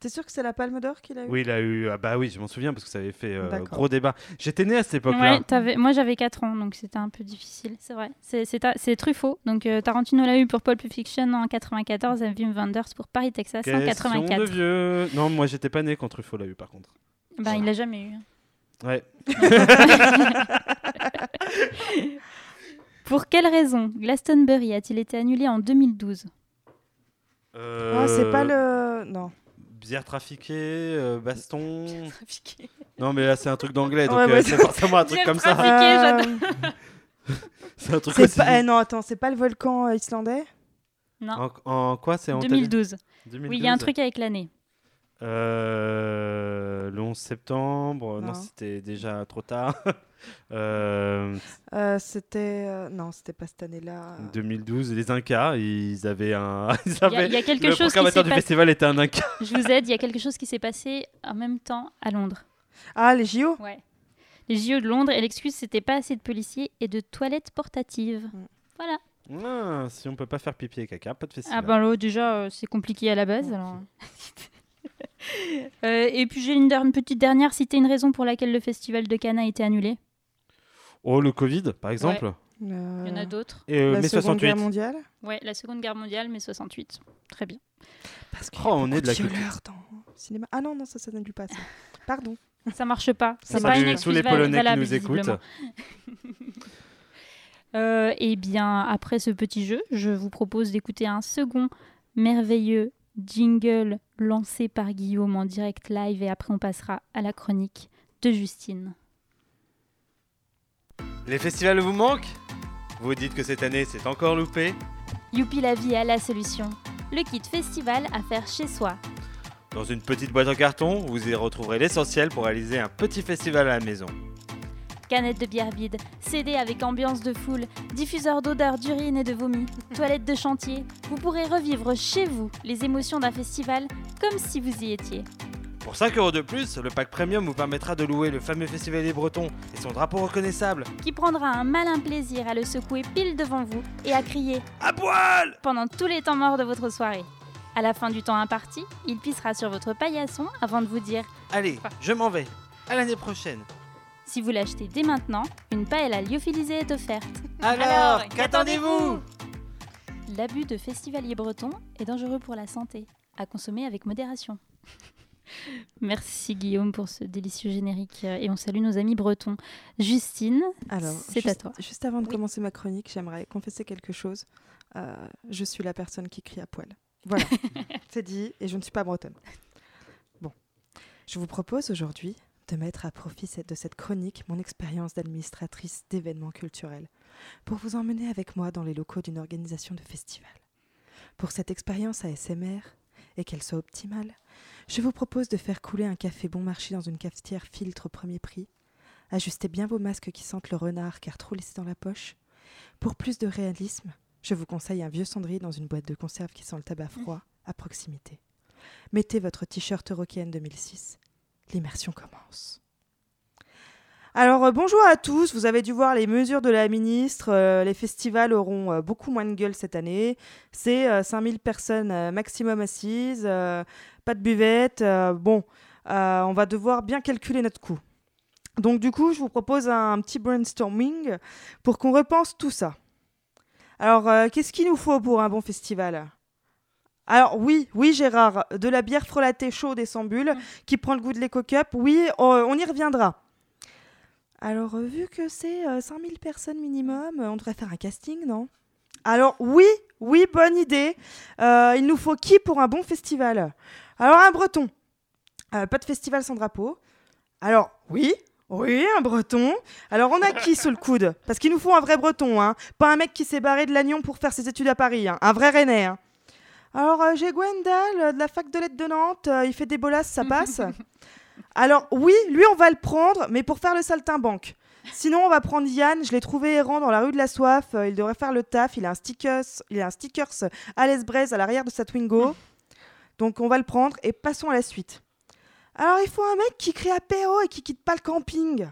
T'es sûr que c'est la Palme d'Or qu'il a eu Oui, il a eu. ah bah oui, je m'en souviens parce que ça avait fait euh, gros débat. J'étais né à cette époque-là. Ouais, moi j'avais 4 ans, donc c'était un peu difficile, c'est vrai. C'est- ta- Truffaut. Donc euh, Tarantino l'a eu pour Pulp Fiction en 94 et Wim Wenders pour Paris, Texas en Question 84. de vieux. Non, moi j'étais pas né quand Truffaut l'a eu par contre. Ben, il l'a jamais eu. Ouais. Pour quelle raison Glastonbury a-t-il été annulé en 2012 Ah, c'est pas Euh, le. Non. Bière trafiquée, euh, baston. Non, mais là c'est un truc d'anglais, donc Ouais, euh, c'est forcément un truc Bière comme ça. Euh, C'est un truc aussi. pas... eh, non, attends, c'est pas le volcan euh, islandais? Non, En, en quoi c'est en 2012. 2012 Oui, il y a un truc avec l'année. Euh, le 11 septembre, non, Non. c'était déjà trop tard. Euh, Euh, C'était. euh, Non, c'était pas cette année-là. 2012, les Incas, ils avaient un. Ils Il y, a- il y a quelque le chose s'est du festival était un Inca. Je vous aide, il y a quelque chose qui s'est passé en même temps à Londres. Ah, les JO Ouais. Les JO de Londres et l'excuse c'était pas assez de policiers et de toilettes portatives. Mm. Voilà. Ah, si on peut pas faire pipi et caca, pas de festival. Ah ben là déjà euh, c'est compliqué à la base alors. Euh, et puis j'ai une, petite dernière, citer une raison pour laquelle le festival de Cannes a été annulé. Oh, le Covid, par exemple. Il y en a d'autres. Et euh, La mai Seconde 68. Guerre mondiale Ouais, la Seconde Guerre mondiale, mai 68. Très bien. Parce qu'il Oh, on est de la culture dans le cinéma. Ah non, non, ça, ça n'annule pas ça. Pardon. Ça marche pas. Ça C'est pas une tous les Polonais qui valable, nous écoutent. Euh, eh bien, après ce petit jeu, je vous propose d'écouter un second merveilleux jingle lancé par Guillaume en direct live et après on passera à la chronique de Justine. Les festivals vous manquent? Vous dites que cette année c'est encore loupé Youpi la vie a la solution. Le kit festival à faire chez soi. Dans une petite boîte en carton, vous y retrouverez l'essentiel pour réaliser un petit festival à la maison. Canette de bière vide, CD avec ambiance de foule, diffuseur d'odeur d'urine et de vomi, toilette de chantier. Vous pourrez revivre chez vous les émotions d'un festival comme si vous y étiez. Pour 5 euros de plus, le pack premium vous permettra de louer le fameux festival des Bretons et son drapeau reconnaissable. qui prendra un malin plaisir à le secouer pile devant vous et à crier À poil pendant tous les temps morts de votre soirée. À la fin du temps imparti, il pissera sur votre paillasson avant de vous dire Allez, je m'en vais. À l'année prochaine. Si vous l'achetez dès maintenant, une paelle à lyophilisée est offerte. Alors, qu'attendez-vous L'abus de festivalier breton est dangereux pour la santé. À consommer avec modération. Merci Guillaume pour ce délicieux générique euh, et on salue nos amis bretons. Justine, Alors, c'est à juste, toi. Juste avant de Oui. commencer ma chronique, j'aimerais confesser quelque chose. Euh, je suis la personne qui crie à poil. Voilà, c'est dit, et je ne suis pas bretonne. Bon, je vous propose aujourd'hui de mettre à profit de cette chronique mon expérience d'administratrice d'événements culturels, pour vous emmener avec moi dans les locaux d'une organisation de festival. Pour cette expérience ASMR, et qu'elle soit optimale, je vous propose de faire couler un café bon marché dans une cafetière filtre au premier prix, Ajustez bien vos masques qui sentent le renard car trop laissés dans la poche. Pour plus de réalisme, je vous conseille un vieux cendrier dans une boîte de conserve qui sent le tabac froid à proximité. Mettez votre t-shirt Eurokéenne 2006. L'immersion commence. Alors euh, bonjour à tous, vous avez dû voir les mesures de la ministre, euh, les festivals auront euh, beaucoup moins de gueule cette année, c'est euh, 5000 personnes maximum assises, pas de buvette, bon, on va devoir bien calculer notre coût. Donc du coup, je vous propose un petit brainstorming pour qu'on repense tout ça. Alors, qu'est-ce qu'il nous faut pour un bon festival? Alors oui, oui Gérard, de la bière frelatée chaude et sans bulle qui prend le goût de l'éco-cup, oui, euh, on y reviendra. Alors, euh, vu que c'est euh, 5000 personnes minimum, euh, on devrait faire un casting, non? Alors oui, oui, bonne idée. Euh, il nous faut qui pour un bon festival? Alors un breton. Euh, pas de festival sans drapeau. Alors oui, Oui, un breton. Alors on a qui sous le coude? Parce qu'il nous faut un vrai breton, hein. Pas un mec qui s'est barré de Lannion pour faire ses études à Paris, hein. Un vrai rennais, hein. Alors euh, j'ai Gwendal euh, de la fac de lettres de Nantes. euh, il fait des bolasses, ça passe. Alors oui, lui on va le prendre, mais pour faire le saltimbanque. Sinon on va prendre Yann. Je l'ai trouvé errant dans la rue de la Soif. euh, il devrait faire le taf. Il a un stickers, il a un stickers à l'esbraise à l'arrière de sa Twingo. Donc on va le prendre et passons à la suite. Alors il faut un mec qui crie apéro et qui quitte pas le camping.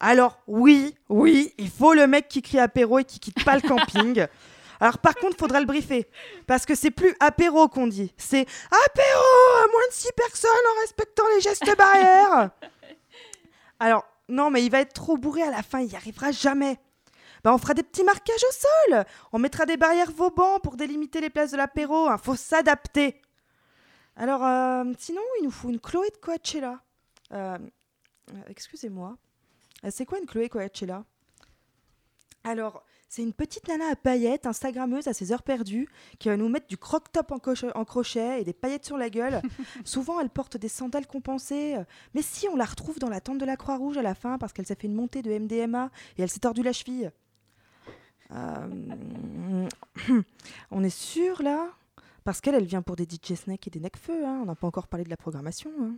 Alors oui, oui, il faut le mec qui crie apéro et qui quitte pas le camping. Alors par contre, faudra le briefer parce que c'est plus apéro qu'on dit, c'est apéro à moins de 6 personnes en respectant les gestes barrières. Alors non, mais il va être trop bourré à la fin, il y arrivera jamais. Bah, on fera des petits marquages au sol. On mettra des barrières Vauban pour délimiter les places de l'apéro. Il faut s'adapter. Alors, euh, sinon, il nous faut une Chloé de Coachella. Euh, euh, Excusez-moi. C'est quoi une Chloé Coachella? Alors, c'est une petite nana à paillettes, Instagrammeuse à ses heures perdues, qui va nous mettre du croc-top en, crochet et des paillettes sur la gueule. Souvent, elle porte des sandales compensées. euh, Mais si, on la retrouve dans la tente de la Croix-Rouge à la fin parce qu'elle s'est fait une montée de MDMA et elle s'est tordu la cheville. Euh, on est sûr là? Parce qu'elle, elle vient pour des DJ Snake et des Necfeu. Hein. On n'a pas encore parlé de la programmation. hein.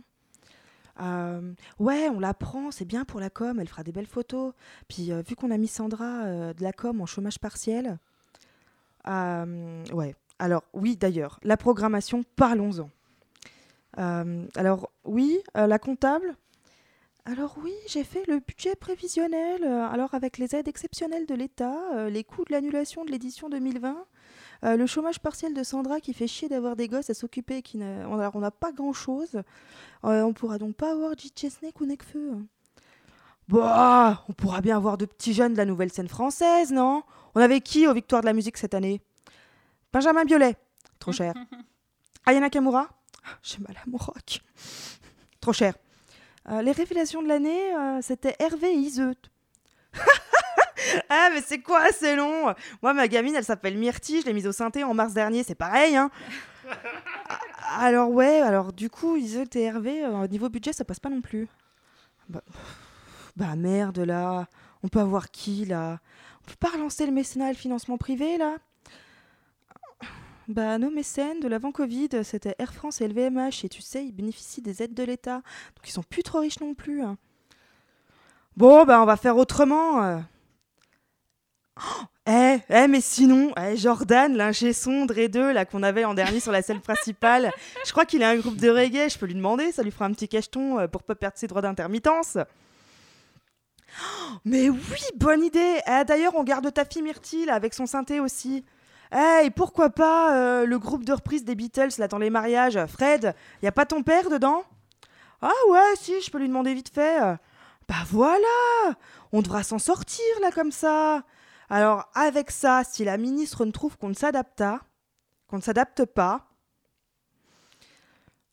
Ouais, on la prend, c'est bien pour la com, elle fera des belles photos. Puis vu qu'on a mis Sandra de la com en chômage partiel, ouais. Alors oui, d'ailleurs, la programmation, parlons-en. Alors oui, euh, la comptable. Alors oui, j'ai fait le budget prévisionnel. euh, alors avec les aides exceptionnelles de l'État, euh, les coûts de l'annulation de l'édition 2020, euh, le chômage partiel de Sandra qui fait chier d'avoir des gosses à s'occuper, qui n'a- alors on n'a pas grand-chose. Euh, on pourra donc pas avoir DJ Snake ou Necfeu. Bah, on pourra bien avoir de petits jeunes de la nouvelle scène française, non? On avait qui aux Victoires de la musique cette année? Benjamin Biolay, trop cher. Ayana Kamura J'ai mal à mon rock. Trop cher. Euh, les révélations de l'année, euh, c'était Hervé et Iseut. ah, mais c'est quoi, c'est long Moi, ma gamine, elle s'appelle Myrtille, je l'ai mise au synthé en mars dernier, c'est pareil, hein Alors, ouais, alors du coup, et Hervé, euh, au niveau budget, ça passe pas non plus. Bah, bah merde, là. On peut avoir qui, là? On peut pas relancer le mécénat et le financement privé, là? Bah, nos mécènes de l'avant Covid, c'était Air France et LVMH, et tu sais, ils bénéficient des aides de l'État, donc ils sont plus trop riches non plus. hein. Bon, bah, on va faire autrement. euh. Eh, eh, mais sinon, eh, Jordan, l'ingé son Dre 2, là, qu'on avait l'an dernier sur la scène principale, je crois qu'il a un groupe de reggae, je peux lui demander, ça lui fera un petit cacheton euh, pour pas perdre ses droits d'intermittence. Oh, mais oui, bonne idée Eh, D'ailleurs, on garde ta fille Myrtille avec son synthé aussi. Eh, et pourquoi pas euh, le groupe de reprise des Beatles là dans les mariages Fred, y a pas ton père dedans? Ah ouais, si, je peux lui demander vite fait. Bah voilà On devra s'en sortir là comme ça Alors avec ça, si la ministre ne trouve qu'on ne s'adapte pas, qu'on ne s'adapte pas,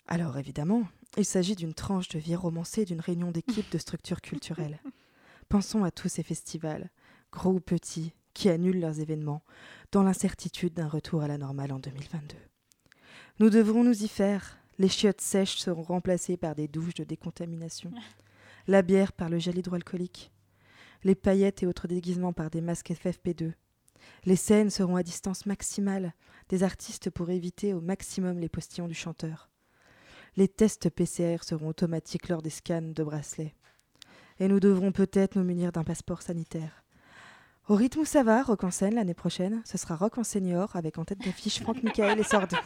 alors évidemment, il s'agit d'une tranche de vie romancée d'une réunion d'équipe de structures culturelles. Pensons à tous ces festivals, gros ou petits, qui annulent leurs événements dans l'incertitude d'un retour à la normale en 2022. Nous devrons nous y faire. Les chiottes sèches seront remplacées par des douches de décontamination. La bière par le gel hydroalcoolique. Les paillettes et autres déguisements par des masques FFP2. Les scènes seront à distance maximale des artistes pour éviter au maximum les postillons du chanteur. Les tests PCR seront automatiques lors des scans de bracelets. Et nous devrons peut-être nous munir d'un passeport sanitaire. Au rythme où ça va, Rock en scène l'année prochaine, ce sera Rock en senior avec en tête d'affiche Franck Michael et Sardou.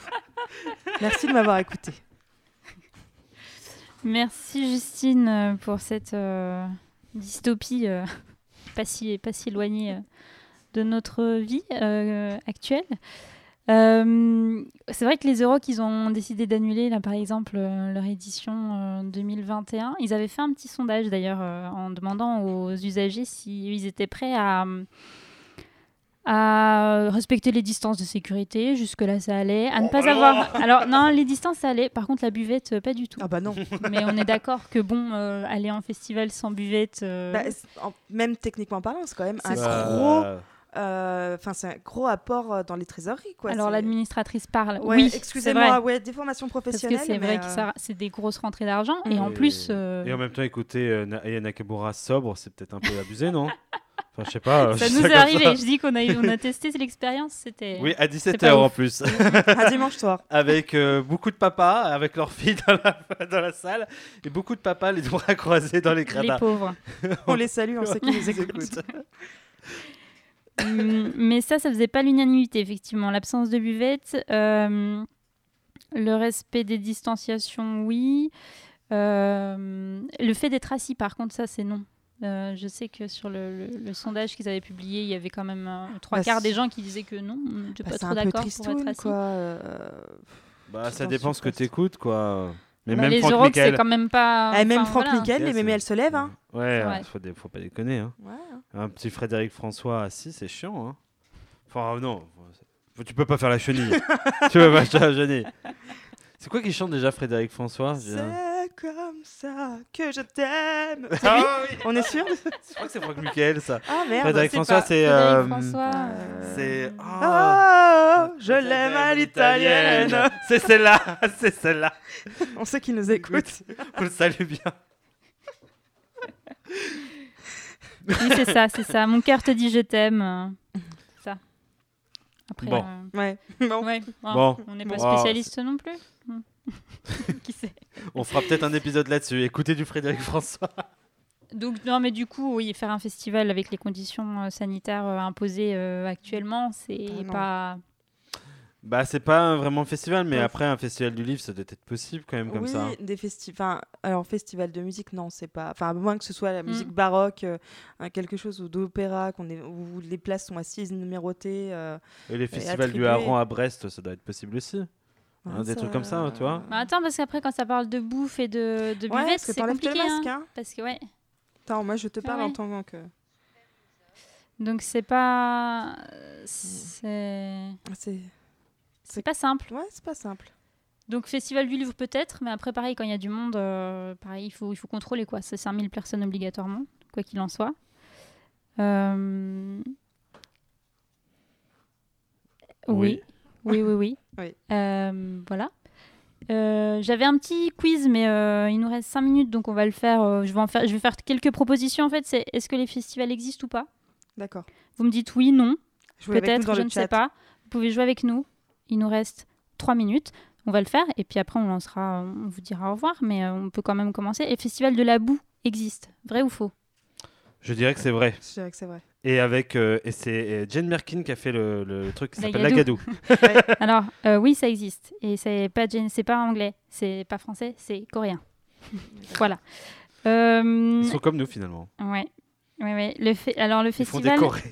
Merci de m'avoir écouté. Merci Justine pour cette euh, dystopie euh, pas, si, pas si éloignée euh, de notre vie euh, actuelle. C'est vrai que les Euroc, ils ont décidé d'annuler, là, par exemple, leur édition euh, 2021. Ils avaient fait un petit sondage, d'ailleurs, en demandant aux usagers s'ils étaient prêts à, à respecter les distances de sécurité. Jusque-là, ça allait. À ne pas avoir... Alors, non, les distances, ça allait. Par contre, la buvette, euh, pas du tout. Ah bah non. Mais on est d'accord que, bon, euh, aller en festival sans buvette... euh, Bah, en- même techniquement parlant, c'est quand même un C'est gros, Euh, Enfin, c'est un gros apport dans les trésoreries, quoi. Alors l'administratrice parle. Ouais, oui, excusez-moi, ouais, des formations Parce que professionnelles. c'est vrai que ça- c'est des grosses rentrées d'argent. Et en plus. euh, Et en même temps, écouter euh, Aya Nakamura sobre, c'est peut-être un peu abusé, non? Enfin, je sais pas. Ça nous est arrivé. ça. Je dis qu'on a, on a testé l'expérience. C'était. Oui, à pas 17h en ouf. plus. un dimanche soir. avec euh, beaucoup de papas, avec leurs filles dans la, dans la salle, et beaucoup de papas les bras croisés dans les Les gradins. On pauvres. les salue, on sait qu'ils nous écoutent. Hum, mais ça, ça faisait pas l'unanimité, effectivement. L'absence de buvette, euh, le respect des distanciations, oui. Euh, le fait d'être assis, par contre, ça, c'est non. Euh, je sais que sur le, le- le sondage qu'ils avaient publié, il y avait quand même euh, trois Bah, quarts des gens qui disaient que non, je suis Bah, pas trop d'accord pour être assis. quoi. euh, Bah, ça dépend ce ce que poste. t'écoutes, quoi. Mais Bah, même les Franck c'est quand même pas. eh, même enfin, Franck voilà. Michael, les mémés, elles se lèvent. Hein. Ouais, Ouais. faut, dé- faut pas déconner. Hein. Ouais, hein. Un petit Frédéric François assis, c'est chiant. Hein. Enfin, non. Tu peux pas faire la chenille. tu peux pas faire la chenille. C'est quoi qui chante déjà Frédéric François? Comme ça que je t'aime. Ah oui On est sûr Je crois que c'est Franck Michael, ça. Ah merde. Frédéric C'est François, c'est. Euh, François. Euh, C'est. Oh, je l'aime à l'italienne. C'est celle-là, c'est celle-là. On sait qu'ils nous écoutent. On le salue bien. Oui, c'est ça, c'est ça. Mon cœur te dit je t'aime. euh, c'est ça. Après, Bon. euh, Ouais. Bon. ouais, Bon. on n'est pas spécialiste non plus. Qui sait On fera peut-être un épisode là-dessus. Écoutez du Frédéric François. Donc non, mais du coup, oui, faire un festival avec les conditions euh, sanitaires euh, imposées euh, actuellement, c'est Ah pas. Bah, c'est pas un vraiment festival, mais Ouais. après, un festival du livre, ça doit être possible quand même comme oui, ça. hein. des festivals. Alors, festival de musique, non, c'est pas. Enfin, à moins que ce soit la Mm. musique baroque, quelque chose ou d'opéra, qu'on est... où les places sont assises, numérotées. euh, Et les festivals du. Hareng à Brest, ça doit être possible aussi. Hein, Hein, des trucs comme ça, tu vois. Bah, attends, parce qu'après, quand ça parle de bouffe et de, de Ouais, buvette, c'est compliqué. le masque, hein. hein. Parce que ouais. Attends, moi, je te Ah parle en tant que. Donc c'est pas. C'est. C'est. C'est pas simple. Ouais, c'est pas simple. Donc festival du livre peut-être, mais après pareil quand il y a du monde, euh, pareil il faut il faut contrôler quoi. C'est 5000 personnes obligatoirement, quoi qu'il en soit. Euh, Oui, oui, oui, oui. Oui. Euh, voilà. Euh, J'avais un petit quiz, mais euh, il nous reste 5 minutes, donc on va le faire. euh, je vais en faire, je vais faire quelques propositions en fait. C'est est-ce que les festivals existent ou pas? D'accord. Vous me dites oui, non. Peut-être, je ne sais pas. Vous pouvez jouer avec nous. Il nous reste 3 minutes. On va le faire et puis après on lancera, on vous dira au revoir, mais euh, on peut quand même commencer. Et Festival de la boue existe, vrai ou faux? Je dirais que c'est vrai. Je dirais que c'est vrai. Et avec euh, et c'est Jane Merkin qui a fait le, le truc qui s'appelle la Gadou. Gadou. Alors euh, oui, ça existe et c'est pas gén- c'est pas anglais, c'est pas français, c'est coréen. voilà. Euh, Ils sont comme nous finalement. ouais. Ouais, ouais. Le fait, alors le Ils font des festival.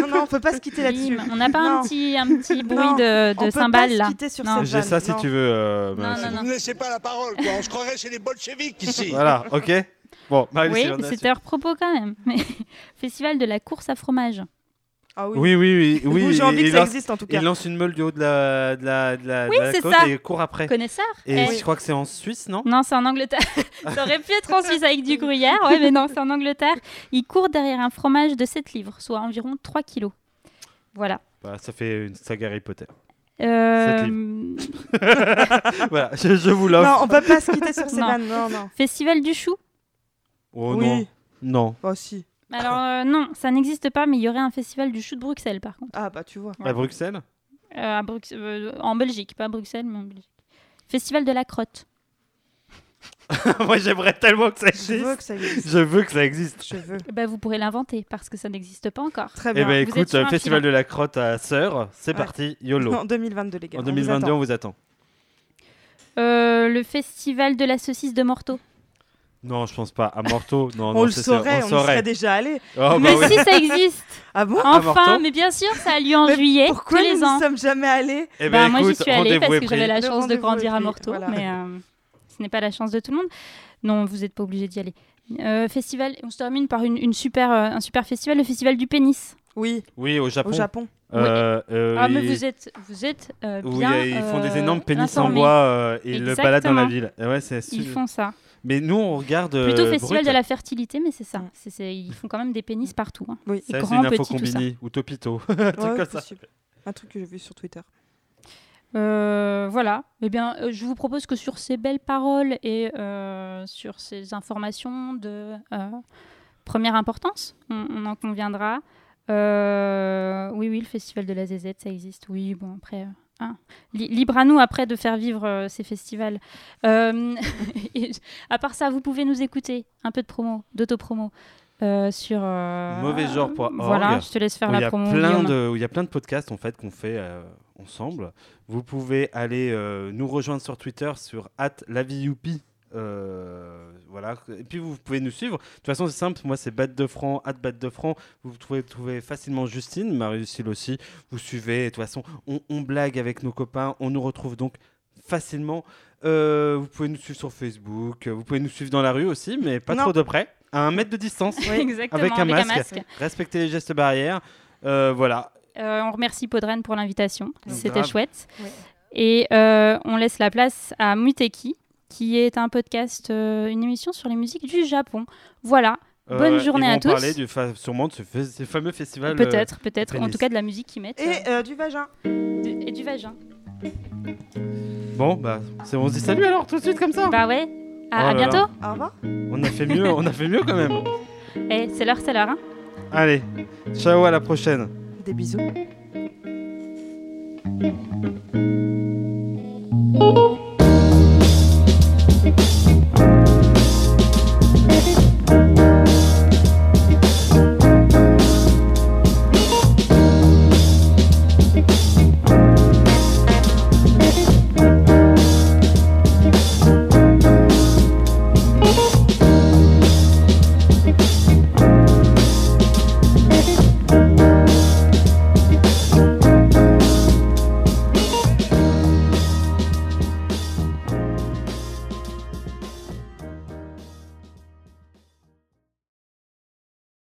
Non, non, on peut pas se quitter là-dessus. On n'a pas un petit, un petit bruit Non, de, On de pas là. se quitter sur Non. cette J'ai ça si tu veux. euh, Non, non, non. Vous ne me laissez pas la parole, quoi. On se croirait chez les bolcheviks ici. Voilà, ok. Bon, Marie, Oui, c'était hors propos quand même. Festival de la course à fromage. Ah oui. Oui, oui, oui. oui Ou J'ai envie que ça lance, existe en tout cas. il lance une meule du haut de la, de la, de la, de côte ça. et court après. Connaisseur Et Eh. je crois que c'est en Suisse, non? Non, c'est en Angleterre. ça aurait pu être en Suisse avec du gruyère. Ouais, mais non, c'est en Angleterre. Il court derrière un fromage de 7 livres, soit environ 3 kilos. Voilà. bah, Ça fait une saga Harry Potter. Euh, voilà, je, je vous Non, l'offre. on peut pas se quitter sur ces Non. vannes. Non, non. Festival du chou Oh oui. non. Non. Oh si. Alors euh, non, ça n'existe pas, mais il y aurait un festival du chou de Bruxelles par contre. Ah bah tu vois. À Bruxelles? Euh, à Brux- euh, en Belgique, pas à Bruxelles, mais en Belgique. Festival de la crotte. Moi, j'aimerais tellement que ça Je veux existe. que ça existe. Je veux que ça existe. Je veux. Bah, vous pourrez l'inventer parce que ça n'existe pas encore. Très Eh bien. ben Vous êtes écoute, Festival de la crotte à Sœur, c'est Ouais. parti, YOLO. En 2022 les gars. en on 2022, vous on attend. vous attend. Euh, le festival de la saucisse de Morteau. Non, je pense pas. À Morteau, non, On non, le saurait, on, y saurait. serait déjà allé. Oh, bah mais oui. si ça existe Ah bon Enfin, mais bien sûr, ça a lieu en Mais juillet, Pourquoi tous nous les ne ans. sommes jamais allés Eh Bah, ben, moi, j'y suis allée parce que j'avais la Le chance de grandir à voilà. mais euh, ce n'est pas la chance de tout le monde. Non, vous n'êtes pas obligé d'y aller. Euh, festival, on se termine par une, une super, euh, un super festival, le festival du pénis. Oui, Oui, au Japon. au Japon. Euh, euh, Ah, mais vous êtes, vous êtes euh, bien. a- ils font des énormes pénis en bois euh, et ils le baladent dans la ville. Et ouais, c'est Ils font ça. Mais nous, on regarde. Plutôt euh, festival Brut. de la fertilité, mais c'est ça. Mm. Ils font quand même des pénis partout. hein. Oui. C'est Ça, c'est grand, une info petit, combinée. Ou Topito. Un truc Ouais, comme ça. possible. Un truc que j'ai vu sur Twitter. Euh, voilà. Eh bien, euh, je vous propose que sur ces belles paroles et euh, sur ces informations de euh, première importance, on, on en conviendra. Euh, oui, oui, le festival de la ZZ, ça existe. Oui, bon, après. Li- libre à nous après de faire vivre euh, ces festivals. Euh, et à part ça, vous pouvez nous écouter. Un peu de promo, d'autopromo. euh, sur euh, Mauvaisgenre.org, Voilà, je te laisse faire la promo. plein Guillaume. de où il y a plein de podcasts en fait qu'on fait ensemble. Vous pouvez aller nous rejoindre sur Twitter sur @laviyoupi. Voilà. Et puis vous pouvez nous suivre. De toute façon c'est simple. Moi c'est bat de franc at bat de franc. Vous pouvez trouver facilement Justine Marius Hill aussi. Vous suivez. De toute façon on, on blague avec nos copains. On nous retrouve donc facilement. Euh, vous pouvez nous suivre sur Facebook. Vous pouvez nous suivre dans la rue aussi mais pas Non. trop de près. À un mètre de distance. Exactement, avec un masque. respectez les gestes barrières. Euh, voilà. Euh, on remercie Podren pour l'invitation. C'était chouette. Ouais. Et euh, on laisse la place à Muteki, qui est un podcast, euh, une émission sur les musiques du Japon. Voilà. Bonne Euh, journée ils à tous. parler du fa- sûrement de ce, fa- ce fameux festival. euh, Peut-être, peut-être. En tout cas, de la musique qu'ils mettent. Et euh, du vagin. du- et du vagin. Bon, bah, c'est- on se dit salut alors tout de suite comme ça. Bah ouais. À, Oh à là là. bientôt. Au revoir. On a fait mieux, on a fait mieux quand même. Eh, c'est l'heure, c'est l'heure. hein. Allez, ciao à la prochaine. Des bisous.